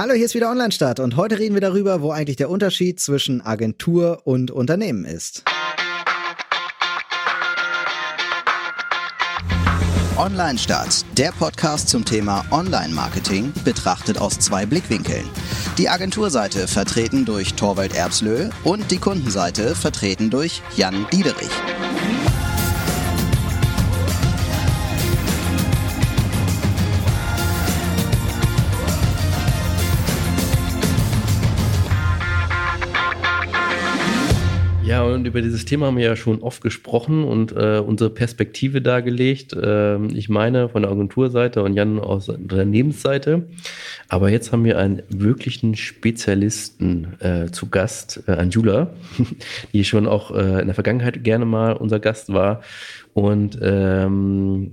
Hallo, hier ist wieder Online-Start und heute reden wir darüber, wo eigentlich der Unterschied zwischen Agentur und Unternehmen ist. Online-Start, der Podcast zum Thema Online-Marketing, betrachtet aus zwei Blickwinkeln. Die Agenturseite vertreten durch Torwald Erbslö und die Kundenseite vertreten durch Jan Diederich. Ja, und über dieses Thema haben wir ja schon oft gesprochen und äh, unsere Perspektive dargelegt. Äh, ich meine von der Agenturseite und Jan aus der Unternehmensseite. Aber jetzt haben wir einen wirklichen Spezialisten äh, zu Gast, äh, Anjula, die schon auch äh, in der Vergangenheit gerne mal unser Gast war. Und ähm,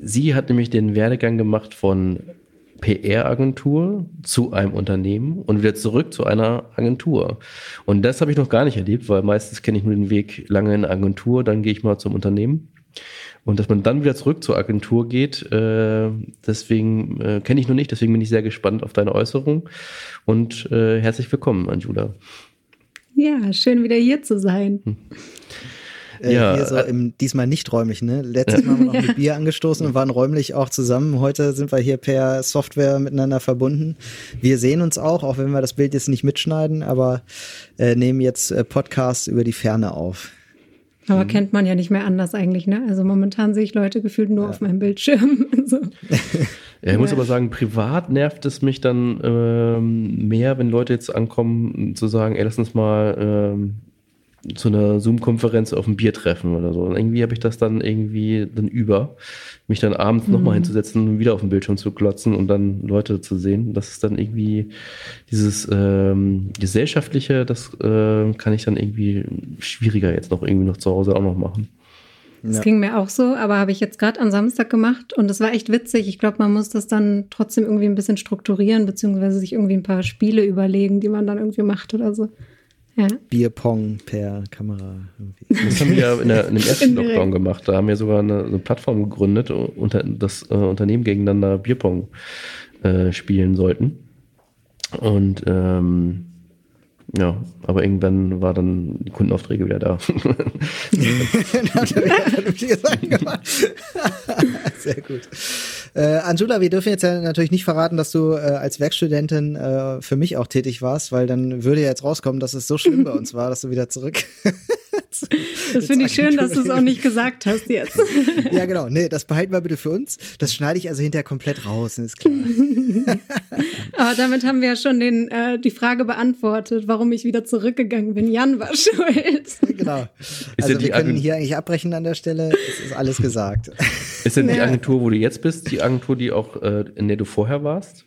sie hat nämlich den Werdegang gemacht von PR-Agentur zu einem Unternehmen und wieder zurück zu einer Agentur. Und das habe ich noch gar nicht erlebt, weil meistens kenne ich nur den Weg lange in der Agentur, dann gehe ich mal zum Unternehmen. Und dass man dann wieder zurück zur Agentur geht, äh, deswegen äh, kenne ich noch nicht, deswegen bin ich sehr gespannt auf deine Äußerung. Und äh, herzlich willkommen, Anjula. Ja, schön wieder hier zu sein. Hm. Äh, ja, hier so äh, im, diesmal nicht räumlich, ne? Letztes Mal haben wir noch mit Bier angestoßen und waren räumlich auch zusammen. Heute sind wir hier per Software miteinander verbunden. Wir sehen uns auch, auch wenn wir das Bild jetzt nicht mitschneiden, aber äh, nehmen jetzt äh, Podcasts über die Ferne auf. Aber mhm. kennt man ja nicht mehr anders eigentlich, ne? Also momentan sehe ich Leute gefühlt nur ja. auf meinem Bildschirm. so. Ja, ich muss aber sagen, privat nervt es mich dann ähm, mehr, wenn Leute jetzt ankommen, zu sagen, ey, lass uns mal ähm, zu einer Zoom-Konferenz auf ein Bier treffen oder so. Und irgendwie habe ich das dann irgendwie dann über, mich dann abends mhm. nochmal hinzusetzen und wieder auf den Bildschirm zu glotzen und dann Leute zu sehen. Das ist dann irgendwie dieses ähm, gesellschaftliche, das äh, kann ich dann irgendwie schwieriger jetzt noch irgendwie noch zu Hause auch noch machen. Das ja. ging mir auch so, aber habe ich jetzt gerade am Samstag gemacht und es war echt witzig. Ich glaube, man muss das dann trotzdem irgendwie ein bisschen strukturieren, beziehungsweise sich irgendwie ein paar Spiele überlegen, die man dann irgendwie macht oder so. Ja. Bierpong per Kamera. Irgendwie. Das haben wir ja in, der, in dem ersten Lockdown gemacht. Da haben wir sogar eine, eine Plattform gegründet, unter, das äh, Unternehmen gegeneinander Bierpong äh, spielen sollten. Und ähm, ja, aber irgendwann war dann die Kundenaufträge wieder da. Sehr gut. Äh, Angela, wir dürfen jetzt ja natürlich nicht verraten, dass du äh, als Werkstudentin äh, für mich auch tätig warst, weil dann würde ja jetzt rauskommen, dass es so schlimm bei uns war, dass du wieder zurück Das finde ich schön, dass du es auch nicht gesagt hast jetzt. ja, genau. Nee, das behalten wir bitte für uns. Das schneide ich also hinterher komplett raus, ist klar. Aber damit haben wir ja schon den, äh, die Frage beantwortet, warum ich wieder zurückgegangen bin. Jan war schuld. Genau. also wir können hier eigentlich abbrechen an der Stelle. Es ist alles gesagt. Ist denn die Agentur, wo du jetzt bist, die Agentur, die auch, äh, in der du vorher warst?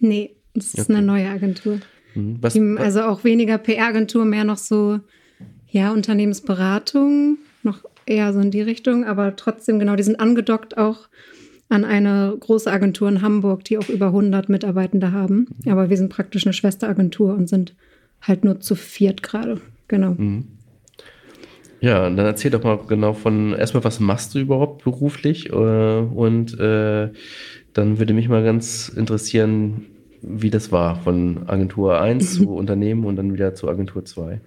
Nee, das ist okay. eine neue Agentur. Mhm. Was, also auch weniger PR-Agentur, mehr noch so ja, Unternehmensberatung, noch eher so in die Richtung, aber trotzdem, genau, die sind angedockt auch an eine große Agentur in Hamburg, die auch über 100 Mitarbeitende haben. Aber wir sind praktisch eine Schwesteragentur und sind halt nur zu viert gerade. Genau. Mhm. Ja, dann erzähl doch mal genau von, erstmal, was machst du überhaupt beruflich? Äh, und äh, dann würde mich mal ganz interessieren, wie das war von Agentur 1 zu Unternehmen und dann wieder zu Agentur 2.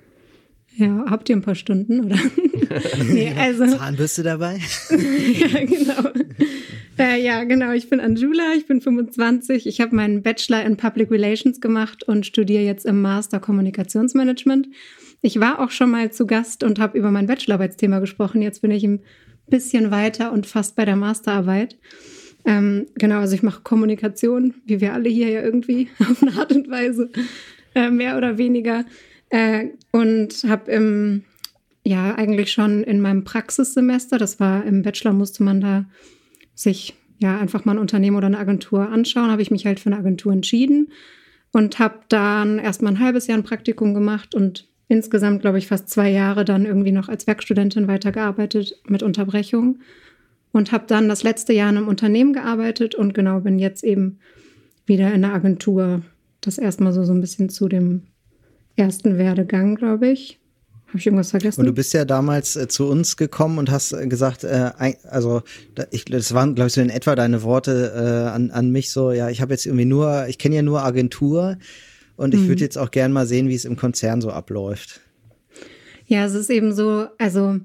Ja, habt ihr ein paar Stunden, oder? nee, also. Zahnbürste dabei? ja, genau. Äh, ja, genau. Ich bin Anjula, ich bin 25. Ich habe meinen Bachelor in Public Relations gemacht und studiere jetzt im Master Kommunikationsmanagement. Ich war auch schon mal zu Gast und habe über mein Bachelorarbeitsthema gesprochen. Jetzt bin ich ein bisschen weiter und fast bei der Masterarbeit. Ähm, genau, also ich mache Kommunikation, wie wir alle hier ja irgendwie auf eine Art und Weise, äh, mehr oder weniger. Äh, und habe im, ja, eigentlich schon in meinem Praxissemester, das war im Bachelor, musste man da sich ja einfach mal ein Unternehmen oder eine Agentur anschauen, habe ich mich halt für eine Agentur entschieden und habe dann erstmal ein halbes Jahr ein Praktikum gemacht und insgesamt, glaube ich, fast zwei Jahre dann irgendwie noch als Werkstudentin weitergearbeitet mit Unterbrechung und habe dann das letzte Jahr in einem Unternehmen gearbeitet und genau bin jetzt eben wieder in der Agentur. Das erstmal so, so ein bisschen zu dem ersten Werdegang, glaube ich. Habe ich irgendwas vergessen? Und du bist ja damals äh, zu uns gekommen und hast äh, gesagt, äh, also ich, das waren, glaube ich, so in etwa deine Worte äh, an, an mich so, ja, ich habe jetzt irgendwie nur, ich kenne ja nur Agentur und ich mhm. würde jetzt auch gern mal sehen, wie es im Konzern so abläuft. Ja, es ist eben so, also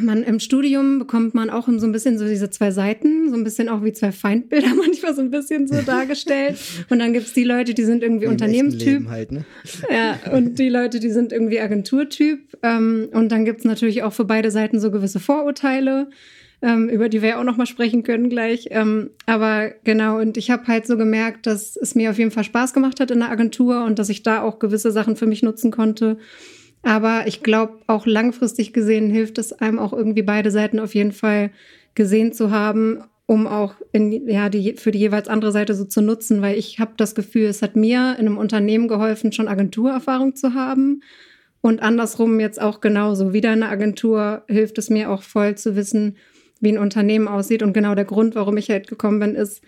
man im Studium bekommt man auch so ein bisschen so diese zwei Seiten, so ein bisschen auch wie zwei Feindbilder manchmal so ein bisschen so dargestellt. Und dann gibt's die Leute, die sind irgendwie Im Unternehmenstyp. Halt, ne? Ja, und die Leute, die sind irgendwie Agenturtyp. Ähm, und dann gibt's natürlich auch für beide Seiten so gewisse Vorurteile. Ähm, über die wir ja auch noch mal sprechen können gleich. Ähm, aber genau, und ich habe halt so gemerkt, dass es mir auf jeden Fall Spaß gemacht hat in der Agentur und dass ich da auch gewisse Sachen für mich nutzen konnte aber ich glaube, auch langfristig gesehen hilft es einem auch irgendwie beide Seiten auf jeden Fall gesehen zu haben, um auch in, ja, die, für die jeweils andere Seite so zu nutzen, weil ich habe das Gefühl, es hat mir in einem Unternehmen geholfen, schon Agenturerfahrung zu haben. Und andersrum jetzt auch genauso. Wieder in der Agentur hilft es mir auch voll zu wissen, wie ein Unternehmen aussieht. Und genau der Grund, warum ich halt gekommen bin, ist,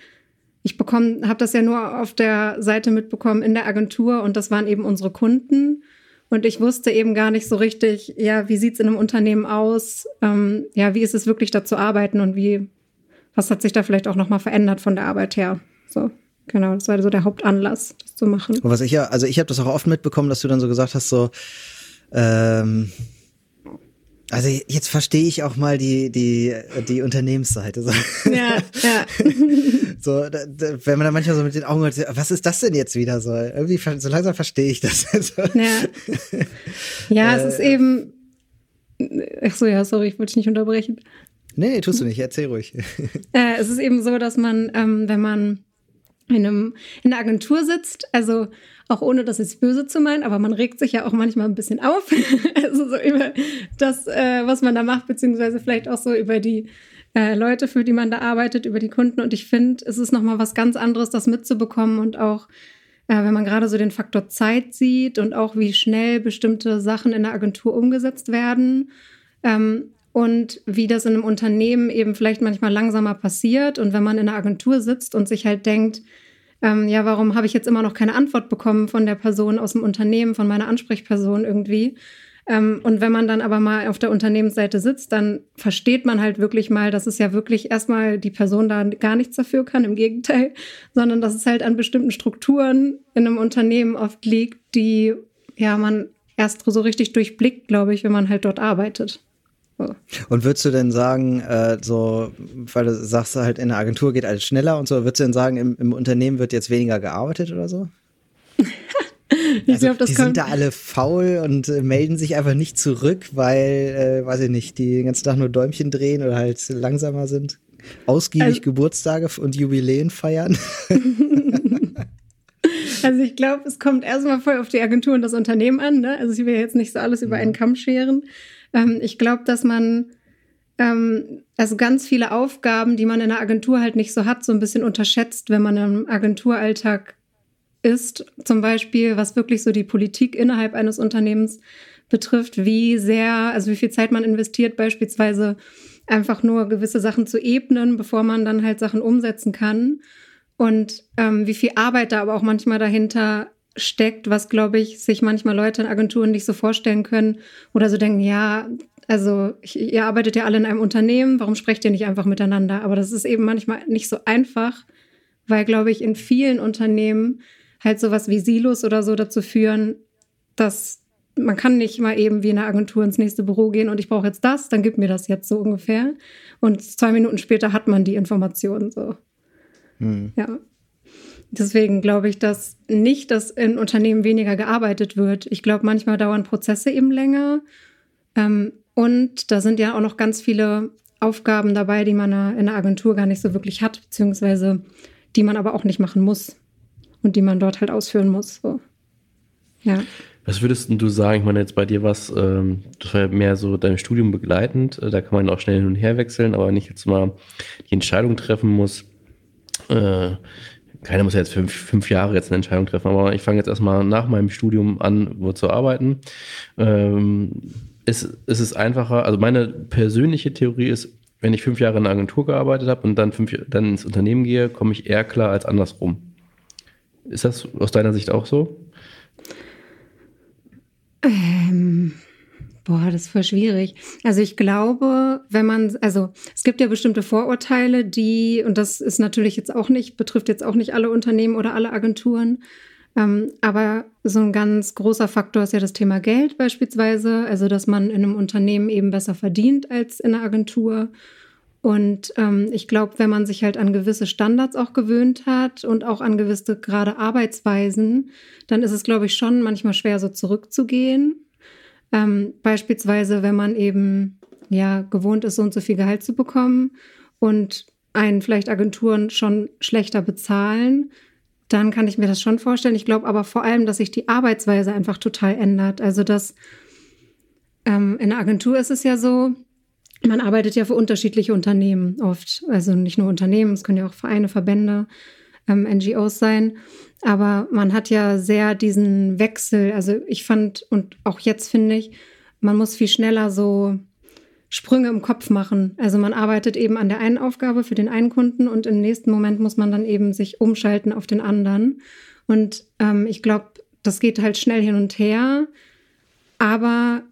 ich bekomme, habe das ja nur auf der Seite mitbekommen in der Agentur und das waren eben unsere Kunden. Und ich wusste eben gar nicht so richtig, ja, wie sieht's in einem Unternehmen aus? Ähm, ja, wie ist es wirklich da zu arbeiten und wie, was hat sich da vielleicht auch nochmal verändert von der Arbeit her? So, genau, das war so der Hauptanlass, das zu machen. Und was ich ja, also ich habe das auch oft mitbekommen, dass du dann so gesagt hast, so, ähm, also jetzt verstehe ich auch mal die die die Unternehmensseite. So. Ja, ja. so, da, da, wenn man da manchmal so mit den Augen hört, was ist das denn jetzt wieder so? Irgendwie so langsam verstehe ich das. ja, ja äh, es ist eben. Ach so, ja, sorry, ich wollte dich nicht unterbrechen. Nee, nee, tust du nicht. Erzähl ruhig. äh, es ist eben so, dass man, ähm, wenn man in, einem, in einer Agentur sitzt, also auch ohne das jetzt böse zu meinen, aber man regt sich ja auch manchmal ein bisschen auf. also so über das, äh, was man da macht, beziehungsweise vielleicht auch so über die äh, Leute, für die man da arbeitet, über die Kunden. Und ich finde, es ist nochmal was ganz anderes, das mitzubekommen und auch äh, wenn man gerade so den Faktor Zeit sieht und auch wie schnell bestimmte Sachen in der Agentur umgesetzt werden. Ähm, und wie das in einem Unternehmen eben vielleicht manchmal langsamer passiert. Und wenn man in einer Agentur sitzt und sich halt denkt, ähm, ja, warum habe ich jetzt immer noch keine Antwort bekommen von der Person aus dem Unternehmen, von meiner Ansprechperson irgendwie? Ähm, und wenn man dann aber mal auf der Unternehmensseite sitzt, dann versteht man halt wirklich mal, dass es ja wirklich erstmal die Person da gar nichts dafür kann, im Gegenteil, sondern dass es halt an bestimmten Strukturen in einem Unternehmen oft liegt, die ja man erst so richtig durchblickt, glaube ich, wenn man halt dort arbeitet. Und würdest du denn sagen, äh, so, weil du sagst halt, in der Agentur geht alles schneller und so, würdest du denn sagen, im, im Unternehmen wird jetzt weniger gearbeitet oder so? ich also, glaub, das die kommt. sind da alle faul und äh, melden sich einfach nicht zurück, weil, äh, weiß ich nicht, die den ganzen Tag nur Däumchen drehen oder halt langsamer sind. Ausgiebig also, Geburtstage und Jubiläen feiern. also ich glaube, es kommt erstmal voll auf die Agentur und das Unternehmen an. Ne? Also ich will jetzt nicht so alles über einen mhm. Kamm scheren. Ähm, ich glaube, dass man ähm, also ganz viele Aufgaben, die man in der Agentur halt nicht so hat, so ein bisschen unterschätzt, wenn man im Agenturalltag ist. Zum Beispiel, was wirklich so die Politik innerhalb eines Unternehmens betrifft, wie sehr, also wie viel Zeit man investiert, beispielsweise einfach nur gewisse Sachen zu ebnen, bevor man dann halt Sachen umsetzen kann. Und ähm, wie viel Arbeit da aber auch manchmal dahinter steckt, was, glaube ich, sich manchmal Leute in Agenturen nicht so vorstellen können oder so denken, ja, also ihr arbeitet ja alle in einem Unternehmen, warum sprecht ihr nicht einfach miteinander? Aber das ist eben manchmal nicht so einfach, weil, glaube ich, in vielen Unternehmen halt sowas wie Silos oder so dazu führen, dass man kann nicht mal eben wie in einer Agentur ins nächste Büro gehen und ich brauche jetzt das, dann gib mir das jetzt so ungefähr. Und zwei Minuten später hat man die Informationen so. Hm. Ja. Deswegen glaube ich, dass nicht, dass in Unternehmen weniger gearbeitet wird. Ich glaube, manchmal dauern Prozesse eben länger. Ähm, und da sind ja auch noch ganz viele Aufgaben dabei, die man in der Agentur gar nicht so wirklich hat, beziehungsweise die man aber auch nicht machen muss und die man dort halt ausführen muss. So. Ja. Was würdest du sagen? Ich meine, jetzt bei dir was, ähm, das war mehr so dein Studium begleitend, da kann man auch schnell hin und her wechseln, aber ich jetzt mal die Entscheidung treffen muss, äh, keiner muss ja jetzt fünf, fünf Jahre jetzt eine Entscheidung treffen, aber ich fange jetzt erstmal nach meinem Studium an, wo zu arbeiten. Ähm, ist, ist es einfacher, also meine persönliche Theorie ist, wenn ich fünf Jahre in einer Agentur gearbeitet habe und dann, fünf, dann ins Unternehmen gehe, komme ich eher klar als andersrum. Ist das aus deiner Sicht auch so? Ähm, boah, das ist voll schwierig. Also ich glaube, wenn man, also es gibt ja bestimmte Vorurteile, die, und das ist natürlich jetzt auch nicht, betrifft jetzt auch nicht alle Unternehmen oder alle Agenturen, ähm, aber so ein ganz großer Faktor ist ja das Thema Geld beispielsweise, also dass man in einem Unternehmen eben besser verdient als in einer Agentur. Und ähm, ich glaube, wenn man sich halt an gewisse Standards auch gewöhnt hat und auch an gewisse gerade Arbeitsweisen, dann ist es, glaube ich, schon manchmal schwer, so zurückzugehen. Ähm, beispielsweise, wenn man eben ja gewohnt ist, so und so viel Gehalt zu bekommen und einen vielleicht Agenturen schon schlechter bezahlen, dann kann ich mir das schon vorstellen. Ich glaube aber vor allem, dass sich die Arbeitsweise einfach total ändert. Also dass ähm, in der Agentur ist es ja so, man arbeitet ja für unterschiedliche Unternehmen oft. Also nicht nur Unternehmen, es können ja auch Vereine, Verbände, ähm, NGOs sein. Aber man hat ja sehr diesen Wechsel. Also ich fand und auch jetzt finde ich, man muss viel schneller so Sprünge im Kopf machen. Also man arbeitet eben an der einen Aufgabe für den einen Kunden und im nächsten Moment muss man dann eben sich umschalten auf den anderen. Und ähm, ich glaube, das geht halt schnell hin und her. Aber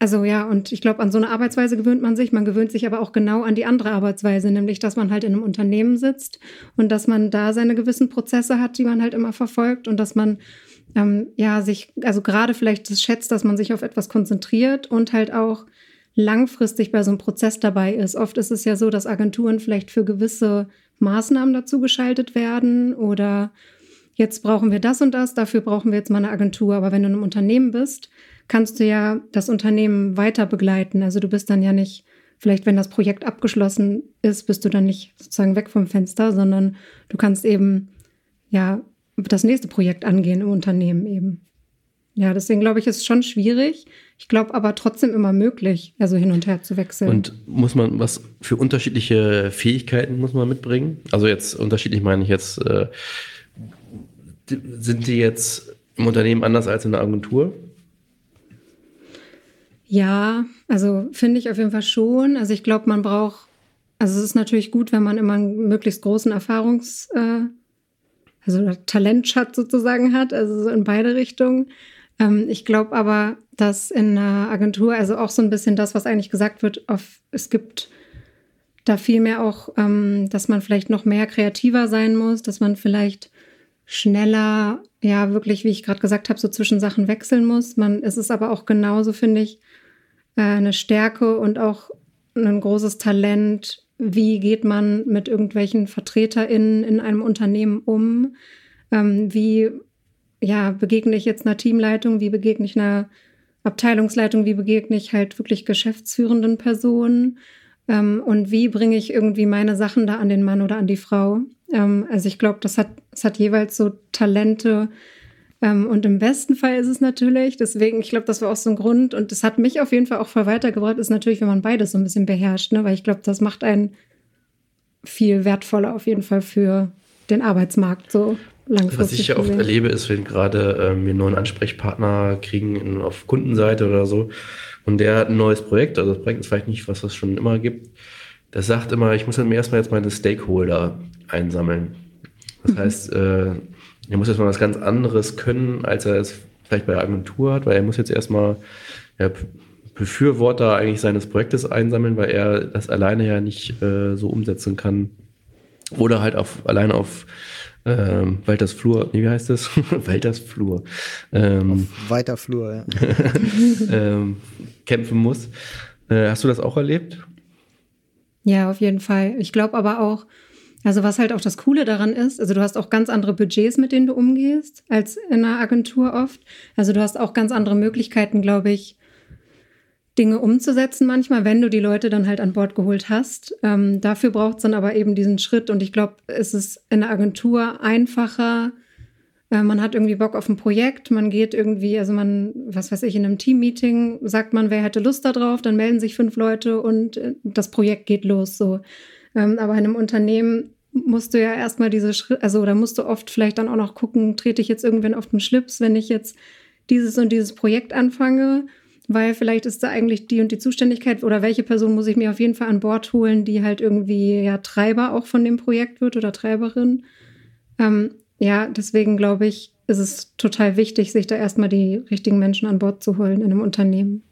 also ja, und ich glaube, an so eine Arbeitsweise gewöhnt man sich. Man gewöhnt sich aber auch genau an die andere Arbeitsweise, nämlich, dass man halt in einem Unternehmen sitzt und dass man da seine gewissen Prozesse hat, die man halt immer verfolgt und dass man ähm, ja sich, also gerade vielleicht das schätzt, dass man sich auf etwas konzentriert und halt auch langfristig bei so einem Prozess dabei ist. Oft ist es ja so, dass Agenturen vielleicht für gewisse Maßnahmen dazu geschaltet werden oder jetzt brauchen wir das und das, dafür brauchen wir jetzt mal eine Agentur. Aber wenn du in einem Unternehmen bist, kannst du ja das Unternehmen weiter begleiten. Also du bist dann ja nicht, vielleicht wenn das Projekt abgeschlossen ist, bist du dann nicht sozusagen weg vom Fenster, sondern du kannst eben ja das nächste Projekt angehen im Unternehmen eben. Ja, deswegen glaube ich, ist es schon schwierig. Ich glaube aber trotzdem immer möglich, also hin und her zu wechseln. Und muss man was für unterschiedliche Fähigkeiten muss man mitbringen? Also jetzt unterschiedlich meine ich jetzt, äh, sind die jetzt im Unternehmen anders als in der Agentur? Ja, also finde ich auf jeden Fall schon. Also ich glaube, man braucht, also es ist natürlich gut, wenn man immer einen möglichst großen Erfahrungs, äh, also Talentschatz sozusagen hat, also so in beide Richtungen. Ähm, ich glaube aber, dass in einer Agentur, also auch so ein bisschen das, was eigentlich gesagt wird, auf, es gibt da viel mehr auch, ähm, dass man vielleicht noch mehr kreativer sein muss, dass man vielleicht schneller, ja, wirklich, wie ich gerade gesagt habe, so zwischen Sachen wechseln muss. Man, es ist aber auch genauso, finde ich, äh, eine Stärke und auch ein großes Talent. Wie geht man mit irgendwelchen VertreterInnen in einem Unternehmen um? Ähm, wie ja, begegne ich jetzt einer Teamleitung? Wie begegne ich einer Abteilungsleitung? Wie begegne ich halt wirklich geschäftsführenden Personen? Ähm, und wie bringe ich irgendwie meine Sachen da an den Mann oder an die Frau? Ähm, also ich glaube, das hat, das hat jeweils so Talente. Ähm, und im besten Fall ist es natürlich, deswegen, ich glaube, das war auch so ein Grund. Und das hat mich auf jeden Fall auch voll weitergebracht, ist natürlich, wenn man beides so ein bisschen beherrscht, ne? weil ich glaube, das macht einen viel wertvoller auf jeden Fall für den Arbeitsmarkt so langfristig. Was ich ja oft erlebe, ist, wenn gerade ähm, wir neuen Ansprechpartner kriegen in, auf Kundenseite oder so und der hat ein neues Projekt, also das Projekt ist vielleicht nicht, was es schon immer gibt, der sagt immer, ich muss dann erstmal jetzt meine Stakeholder einsammeln. Das mhm. heißt, äh, er muss jetzt mal was ganz anderes können, als er es vielleicht bei der Agentur hat, weil er muss jetzt erstmal ja, Befürworter eigentlich seines Projektes einsammeln, weil er das alleine ja nicht äh, so umsetzen kann. Oder halt auf, alleine auf ähm, Walters Flur, nee, wie heißt das? Walters Flur. Ähm, auf weiter Flur, ja. ähm, kämpfen muss. Äh, hast du das auch erlebt? Ja, auf jeden Fall. Ich glaube aber auch, also was halt auch das Coole daran ist, also du hast auch ganz andere Budgets, mit denen du umgehst, als in einer Agentur oft. Also du hast auch ganz andere Möglichkeiten, glaube ich, Dinge umzusetzen manchmal, wenn du die Leute dann halt an Bord geholt hast. Ähm, dafür braucht es dann aber eben diesen Schritt und ich glaube, es ist in der Agentur einfacher. Äh, man hat irgendwie Bock auf ein Projekt, man geht irgendwie, also man, was weiß ich, in einem Teammeeting sagt man, wer hätte Lust darauf, dann melden sich fünf Leute und äh, das Projekt geht los so. Ähm, aber in einem Unternehmen musst du ja erstmal diese Schritte, also da musst du oft vielleicht dann auch noch gucken, trete ich jetzt irgendwann auf den Schlips, wenn ich jetzt dieses und dieses Projekt anfange weil vielleicht ist da eigentlich die und die Zuständigkeit oder welche Person muss ich mir auf jeden Fall an Bord holen, die halt irgendwie ja Treiber auch von dem Projekt wird oder Treiberin. Ähm, ja, deswegen glaube ich, ist es total wichtig, sich da erstmal die richtigen Menschen an Bord zu holen in einem Unternehmen.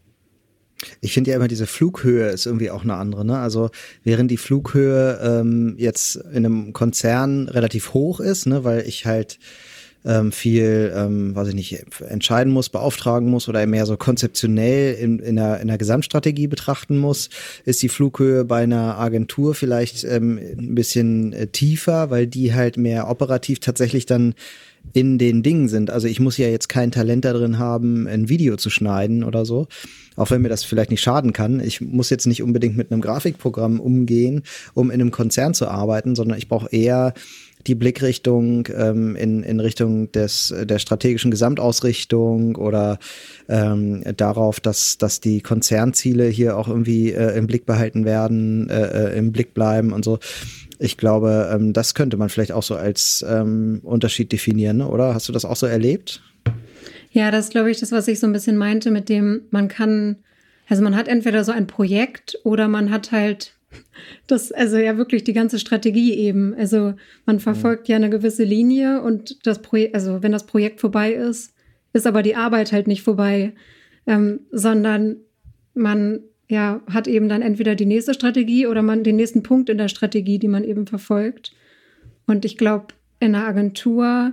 Ich finde ja immer, diese Flughöhe ist irgendwie auch eine andere. Ne? Also während die Flughöhe ähm, jetzt in einem Konzern relativ hoch ist, ne, weil ich halt ähm, viel, ähm, weiß ich nicht, entscheiden muss, beauftragen muss oder mehr so konzeptionell in, in, der, in der Gesamtstrategie betrachten muss, ist die Flughöhe bei einer Agentur vielleicht ähm, ein bisschen äh, tiefer, weil die halt mehr operativ tatsächlich dann in den Dingen sind. Also ich muss ja jetzt kein Talent da drin haben, ein Video zu schneiden oder so, auch wenn mir das vielleicht nicht schaden kann. Ich muss jetzt nicht unbedingt mit einem Grafikprogramm umgehen, um in einem Konzern zu arbeiten, sondern ich brauche eher die Blickrichtung ähm, in, in Richtung des, der strategischen Gesamtausrichtung oder ähm, darauf, dass, dass die Konzernziele hier auch irgendwie äh, im Blick behalten werden, äh, äh, im Blick bleiben und so. Ich glaube, ähm, das könnte man vielleicht auch so als ähm, Unterschied definieren, ne? oder? Hast du das auch so erlebt? Ja, das ist, glaube ich, das, was ich so ein bisschen meinte, mit dem man kann, also man hat entweder so ein Projekt oder man hat halt das, also ja wirklich die ganze Strategie eben. Also man verfolgt ja eine gewisse Linie und das Projekt, also wenn das Projekt vorbei ist, ist aber die Arbeit halt nicht vorbei, ähm, sondern man ja hat eben dann entweder die nächste Strategie oder man den nächsten Punkt in der Strategie, die man eben verfolgt. Und ich glaube, in einer Agentur,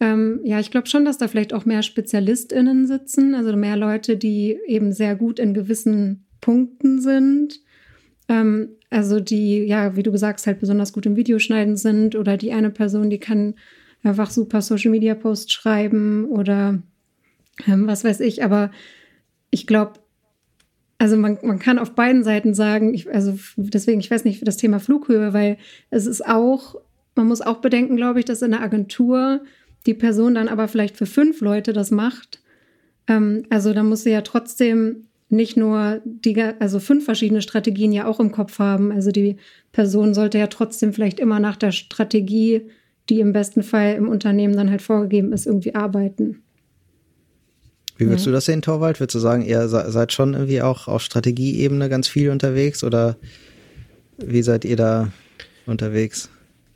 ähm, ja, ich glaube schon, dass da vielleicht auch mehr SpezialistInnen sitzen, also mehr Leute, die eben sehr gut in gewissen Punkten sind ähm, also die, ja, wie du gesagt hast, halt besonders gut im Videoschneiden sind oder die eine Person, die kann einfach super Social Media Posts schreiben oder ähm, was weiß ich. Aber ich glaube, also man, man kann auf beiden Seiten sagen, ich, also deswegen, ich weiß nicht, das Thema Flughöhe, weil es ist auch, man muss auch bedenken, glaube ich, dass in der Agentur die Person dann aber vielleicht für fünf Leute das macht. Ähm, also da muss sie ja trotzdem nicht nur die, also fünf verschiedene Strategien ja auch im Kopf haben. Also die Person sollte ja trotzdem vielleicht immer nach der Strategie, die im besten Fall im Unternehmen dann halt vorgegeben ist, irgendwie arbeiten. Wie würdest ja. du das sehen, Torwald? Würdest du sagen, ihr seid schon irgendwie auch auf Strategieebene ganz viel unterwegs oder wie seid ihr da unterwegs?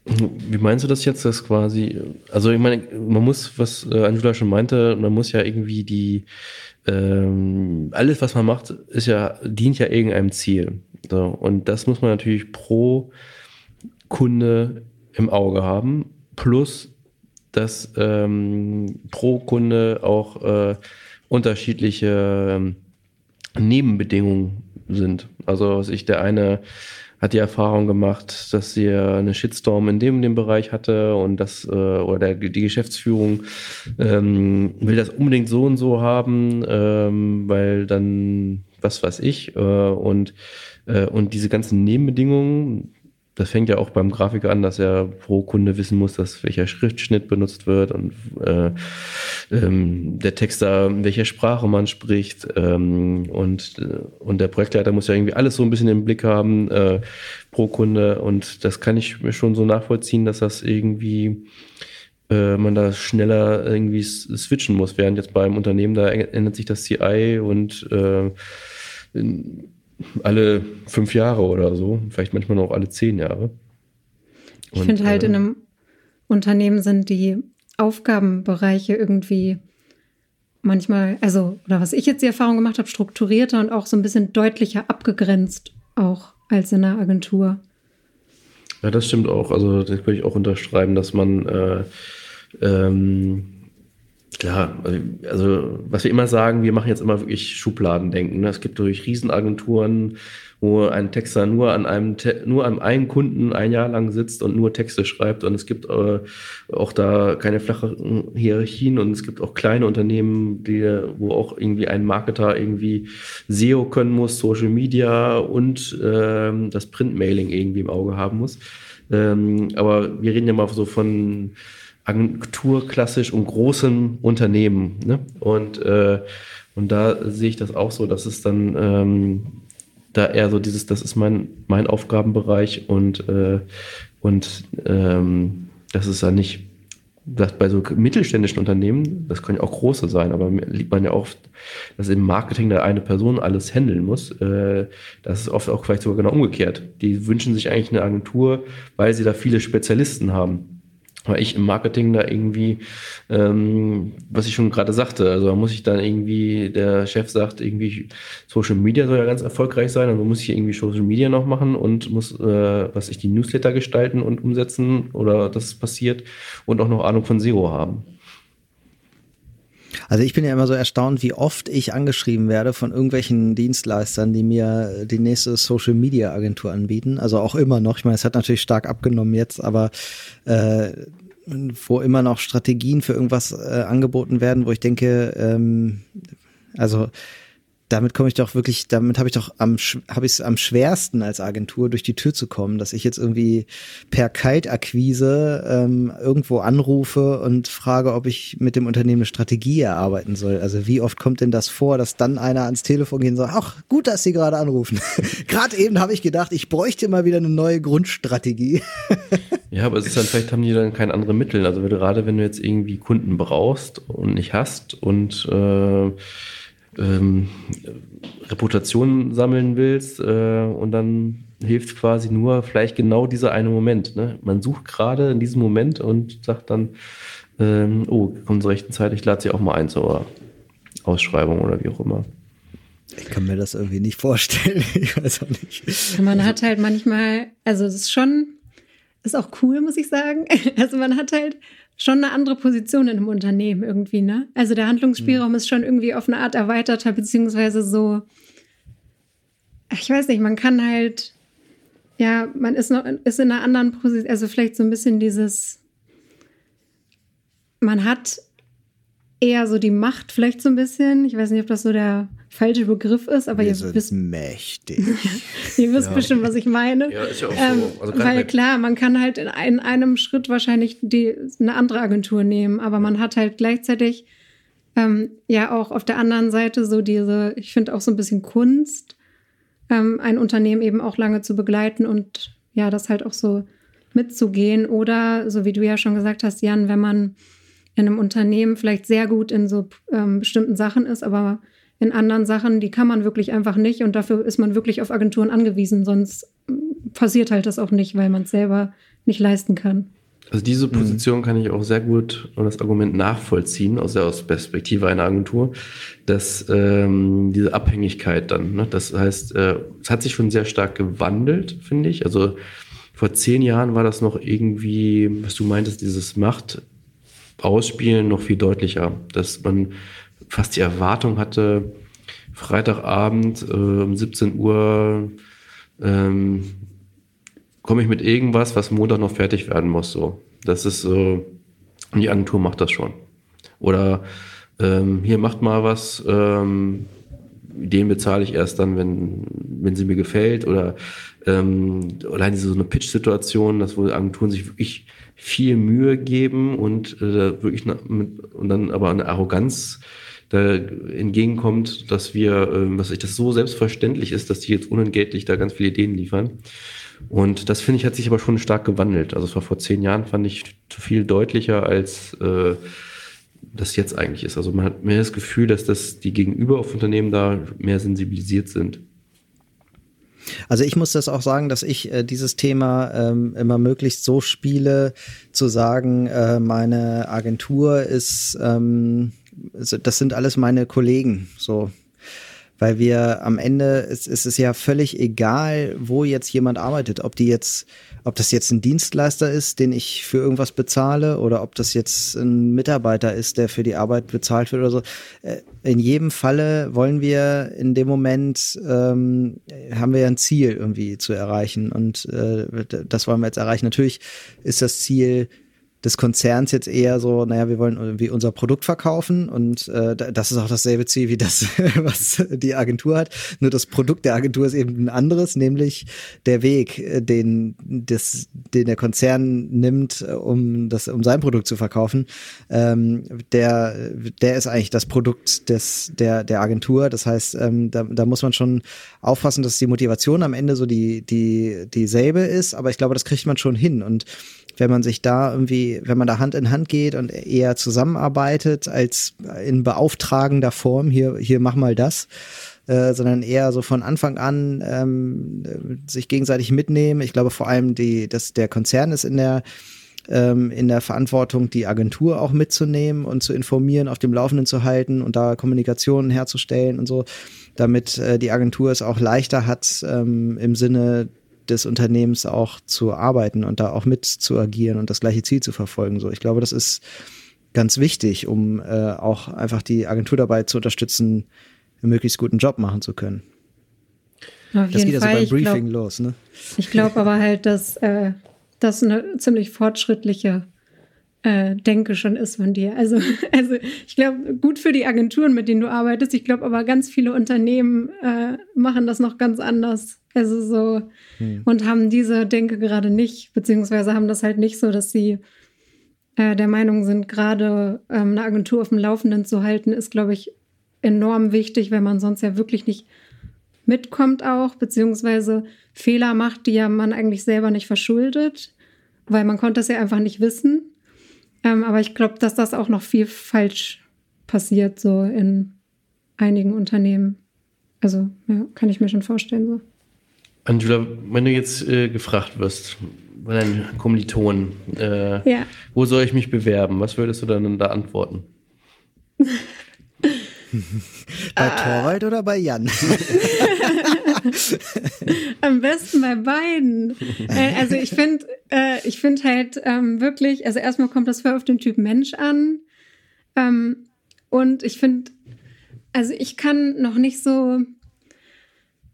Wie meinst du das jetzt, dass quasi, also ich meine, man muss, was äh, Angela schon meinte, man muss ja irgendwie die, ähm, alles, was man macht, ist ja, dient ja irgendeinem Ziel. So, und das muss man natürlich pro Kunde im Auge haben, plus dass ähm, pro Kunde auch äh, unterschiedliche ähm, Nebenbedingungen sind. Also was ich der eine hat die Erfahrung gemacht, dass sie eine Shitstorm in dem, in dem Bereich hatte und das äh, oder die Geschäftsführung ähm, will das unbedingt so und so haben, ähm, weil dann was weiß ich äh, und äh, und diese ganzen Nebenbedingungen das fängt ja auch beim Grafiker an, dass er pro Kunde wissen muss, dass welcher Schriftschnitt benutzt wird und äh, ähm, der Texter, welche Sprache man spricht ähm, und, äh, und der Projektleiter muss ja irgendwie alles so ein bisschen im Blick haben äh, pro Kunde. Und das kann ich mir schon so nachvollziehen, dass das irgendwie äh, man da schneller irgendwie switchen muss, während jetzt beim Unternehmen da ändert sich das CI und äh, alle fünf Jahre oder so, vielleicht manchmal noch alle zehn Jahre. ich finde halt, äh, in einem Unternehmen sind die Aufgabenbereiche irgendwie manchmal, also, oder was ich jetzt die Erfahrung gemacht habe, strukturierter und auch so ein bisschen deutlicher abgegrenzt, auch als in einer Agentur. Ja, das stimmt auch. Also, das würde ich auch unterschreiben, dass man äh, ähm, Klar, also was wir immer sagen, wir machen jetzt immer wirklich Schubladendenken. Ne? Es gibt durch Riesenagenturen, wo ein Texter nur an einem nur an einem Kunden ein Jahr lang sitzt und nur Texte schreibt und es gibt äh, auch da keine flachen Hierarchien und es gibt auch kleine Unternehmen, die wo auch irgendwie ein Marketer irgendwie SEO können muss, Social Media und ähm, das Printmailing irgendwie im Auge haben muss. Ähm, aber wir reden ja mal so von Agentur klassisch und großen Unternehmen. Ne? Und, äh, und da sehe ich das auch so, dass es dann ähm, da eher so dieses, das ist mein, mein Aufgabenbereich und, äh, und ähm, das ist ja nicht, das bei so mittelständischen Unternehmen, das können ja auch große sein, aber liegt man ja oft, dass im Marketing da eine Person alles handeln muss. Äh, das ist oft auch vielleicht sogar genau umgekehrt. Die wünschen sich eigentlich eine Agentur, weil sie da viele Spezialisten haben weil ich im Marketing da irgendwie, ähm, was ich schon gerade sagte, also da muss ich dann irgendwie, der Chef sagt irgendwie, Social Media soll ja ganz erfolgreich sein, also muss ich irgendwie Social Media noch machen und muss, äh, was ich, die Newsletter gestalten und umsetzen oder das passiert und auch noch Ahnung von SEO haben. Also ich bin ja immer so erstaunt, wie oft ich angeschrieben werde von irgendwelchen Dienstleistern, die mir die nächste Social Media Agentur anbieten. Also auch immer noch. Ich meine, es hat natürlich stark abgenommen jetzt, aber äh, wo immer noch Strategien für irgendwas äh, angeboten werden, wo ich denke, ähm, also damit komme ich doch wirklich, damit habe ich doch am habe ich es am schwersten als Agentur durch die Tür zu kommen, dass ich jetzt irgendwie per Kaltakquise ähm, irgendwo anrufe und frage, ob ich mit dem Unternehmen eine Strategie erarbeiten soll. Also wie oft kommt denn das vor, dass dann einer ans Telefon und sagt, ach gut, dass Sie gerade anrufen. gerade eben habe ich gedacht, ich bräuchte mal wieder eine neue Grundstrategie. ja, aber es ist dann vielleicht haben die dann kein andere Mittel. Also gerade wenn du jetzt irgendwie Kunden brauchst und nicht hast und äh, ähm, Reputation sammeln willst äh, und dann hilft quasi nur vielleicht genau dieser eine Moment. Ne? Man sucht gerade in diesem Moment und sagt dann, ähm, oh, kommt zur rechten Zeit, ich lade sie auch mal ein zur Ausschreibung oder wie auch immer. Ich kann mir das irgendwie nicht vorstellen. Ich weiß auch nicht. Man hat halt manchmal, also das ist schon, ist auch cool, muss ich sagen. Also man hat halt schon eine andere Position in einem Unternehmen irgendwie, ne? Also der Handlungsspielraum mhm. ist schon irgendwie auf eine Art erweiterter, beziehungsweise so, ich weiß nicht, man kann halt, ja, man ist noch, ist in einer anderen Position, also vielleicht so ein bisschen dieses, man hat eher so die Macht, vielleicht so ein bisschen. Ich weiß nicht, ob das so der falsche Begriff ist, aber Wir ihr wisst mächtig. ihr wisst ja. bestimmt, was ich meine. Ja, ist ja auch ähm, so. Also weil klar, man kann halt in, in, einem Schritt wahrscheinlich die, eine andere Agentur nehmen, aber man hat halt gleichzeitig ähm, ja auch auf der anderen Seite so diese, ich finde auch so ein bisschen Kunst, ähm, ein Unternehmen eben auch lange zu begleiten und ja, das halt auch so mitzugehen oder so wie du ja schon gesagt hast, Jan, wenn man in einem Unternehmen vielleicht sehr gut in so ähm, bestimmten Sachen ist, aber in anderen Sachen, die kann man wirklich einfach nicht und dafür ist man wirklich auf Agenturen angewiesen, sonst passiert halt das auch nicht, weil man es selber nicht leisten kann. Also diese mhm. Position mhm. kann ich auch sehr gut und das Argument nachvollziehen, aus der Perspektive einer Agentur, dass ähm, diese Abhängigkeit dann, ne, das heißt, äh, es hat sich schon sehr stark gewandelt, finde ich. Also vor zehn Jahren war das noch irgendwie, was du meintest, dieses Macht ausspielen noch viel deutlicher, dass man fast die Erwartung hatte, Freitagabend äh, um 17 Uhr ähm, komme ich mit irgendwas, was Montag noch fertig werden muss. So, das ist so. die Agentur macht das schon. Oder ähm, hier macht mal was. Ähm, den bezahle ich erst dann, wenn, wenn sie mir gefällt. Oder ähm, allein diese so eine Pitch-Situation, dass wohl Agenturen sich wirklich viel Mühe geben und äh, wirklich mit, und dann aber eine Arroganz da entgegenkommt, dass wir, äh, was ich das so selbstverständlich ist, dass die jetzt unentgeltlich da ganz viele Ideen liefern. Und das finde ich hat sich aber schon stark gewandelt. Also es war vor zehn Jahren fand ich viel deutlicher als äh, das jetzt eigentlich ist. Also man hat mehr das Gefühl, dass das die Gegenüber auf Unternehmen da mehr sensibilisiert sind. Also ich muss das auch sagen, dass ich äh, dieses Thema ähm, immer möglichst so spiele, zu sagen, äh, meine Agentur ist ähm, das sind alles meine Kollegen, so. Weil wir am Ende, es, es ist ja völlig egal, wo jetzt jemand arbeitet, ob die jetzt, ob das jetzt ein Dienstleister ist, den ich für irgendwas bezahle, oder ob das jetzt ein Mitarbeiter ist, der für die Arbeit bezahlt wird oder so. Äh, in jedem Falle wollen wir in dem Moment, ähm, haben wir ja ein Ziel irgendwie zu erreichen. Und äh, das wollen wir jetzt erreichen. Natürlich ist das Ziel, des Konzerns jetzt eher so, naja, wir wollen irgendwie unser Produkt verkaufen und äh, das ist auch dasselbe Ziel wie das, was die Agentur hat. Nur das Produkt der Agentur ist eben ein anderes, nämlich der Weg, äh, den, das, den der Konzern nimmt, um das, um sein Produkt zu verkaufen. Ähm, der, der ist eigentlich das Produkt des, der, der Agentur. Das heißt, ähm, da, da muss man schon aufpassen, dass die Motivation am Ende so die, die, dieselbe ist, aber ich glaube, das kriegt man schon hin und wenn man sich da irgendwie, wenn man da Hand in Hand geht und eher zusammenarbeitet als in beauftragender Form, hier, hier mach mal das, äh, sondern eher so von Anfang an ähm, sich gegenseitig mitnehmen. Ich glaube vor allem, die, dass der Konzern ist in der ähm, in der Verantwortung, die Agentur auch mitzunehmen und zu informieren, auf dem Laufenden zu halten und da Kommunikationen herzustellen und so, damit äh, die Agentur es auch leichter hat, ähm, im Sinne des Unternehmens auch zu arbeiten und da auch mit zu agieren und das gleiche Ziel zu verfolgen. So, ich glaube, das ist ganz wichtig, um äh, auch einfach die Agentur dabei zu unterstützen, einen möglichst guten Job machen zu können. Auf das geht ja so beim Briefing glaub, los, ne? Ich glaube aber halt, dass äh, das eine ziemlich fortschrittliche äh, Denke schon ist von dir. Also, also ich glaube, gut für die Agenturen, mit denen du arbeitest. Ich glaube aber ganz viele Unternehmen äh, machen das noch ganz anders. Also so hm. und haben diese Denke gerade nicht, beziehungsweise haben das halt nicht so, dass sie äh, der Meinung sind, gerade ähm, eine Agentur auf dem Laufenden zu halten, ist, glaube ich, enorm wichtig, wenn man sonst ja wirklich nicht mitkommt auch, beziehungsweise Fehler macht, die ja man eigentlich selber nicht verschuldet, weil man konnte es ja einfach nicht wissen. Ähm, aber ich glaube, dass das auch noch viel falsch passiert, so in einigen Unternehmen. Also, ja, kann ich mir schon vorstellen, so. Angela, wenn du jetzt äh, gefragt wirst, bei deinen Kommilitonen, äh, ja. wo soll ich mich bewerben? Was würdest du dann da antworten? bei ah. Torwald oder bei Jan? Am besten bei beiden. Äh, also ich finde, äh, ich finde halt ähm, wirklich, also erstmal kommt das voll auf den Typ Mensch an. Ähm, und ich finde, also ich kann noch nicht so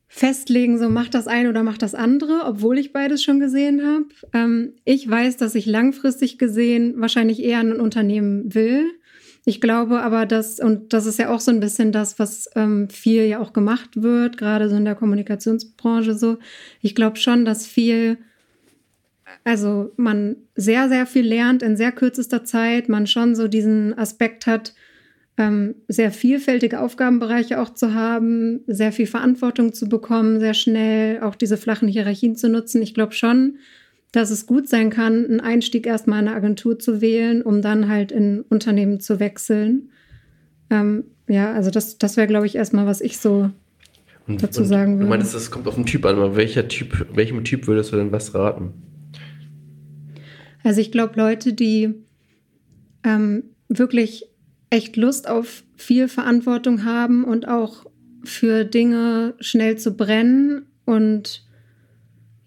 festlegen, so macht das eine oder macht das andere, obwohl ich beides schon gesehen habe. Ähm, ich weiß, dass ich langfristig gesehen wahrscheinlich eher ein Unternehmen will ich glaube aber, dass, und das ist ja auch so ein bisschen das, was ähm, viel ja auch gemacht wird, gerade so in der Kommunikationsbranche so. Ich glaube schon, dass viel, also man sehr, sehr viel lernt in sehr kürzester Zeit, man schon so diesen Aspekt hat, ähm, sehr vielfältige Aufgabenbereiche auch zu haben, sehr viel Verantwortung zu bekommen, sehr schnell auch diese flachen Hierarchien zu nutzen. Ich glaube schon, dass es gut sein kann, einen Einstieg erstmal in eine Agentur zu wählen, um dann halt in Unternehmen zu wechseln. Ähm, ja, also das, das wäre, glaube ich, erstmal, was ich so und, dazu und sagen würde. Du meinst, das kommt auf den Typ an, aber welcher Typ, welchem Typ würdest du denn was raten? Also ich glaube, Leute, die ähm, wirklich echt Lust auf viel Verantwortung haben und auch für Dinge schnell zu brennen und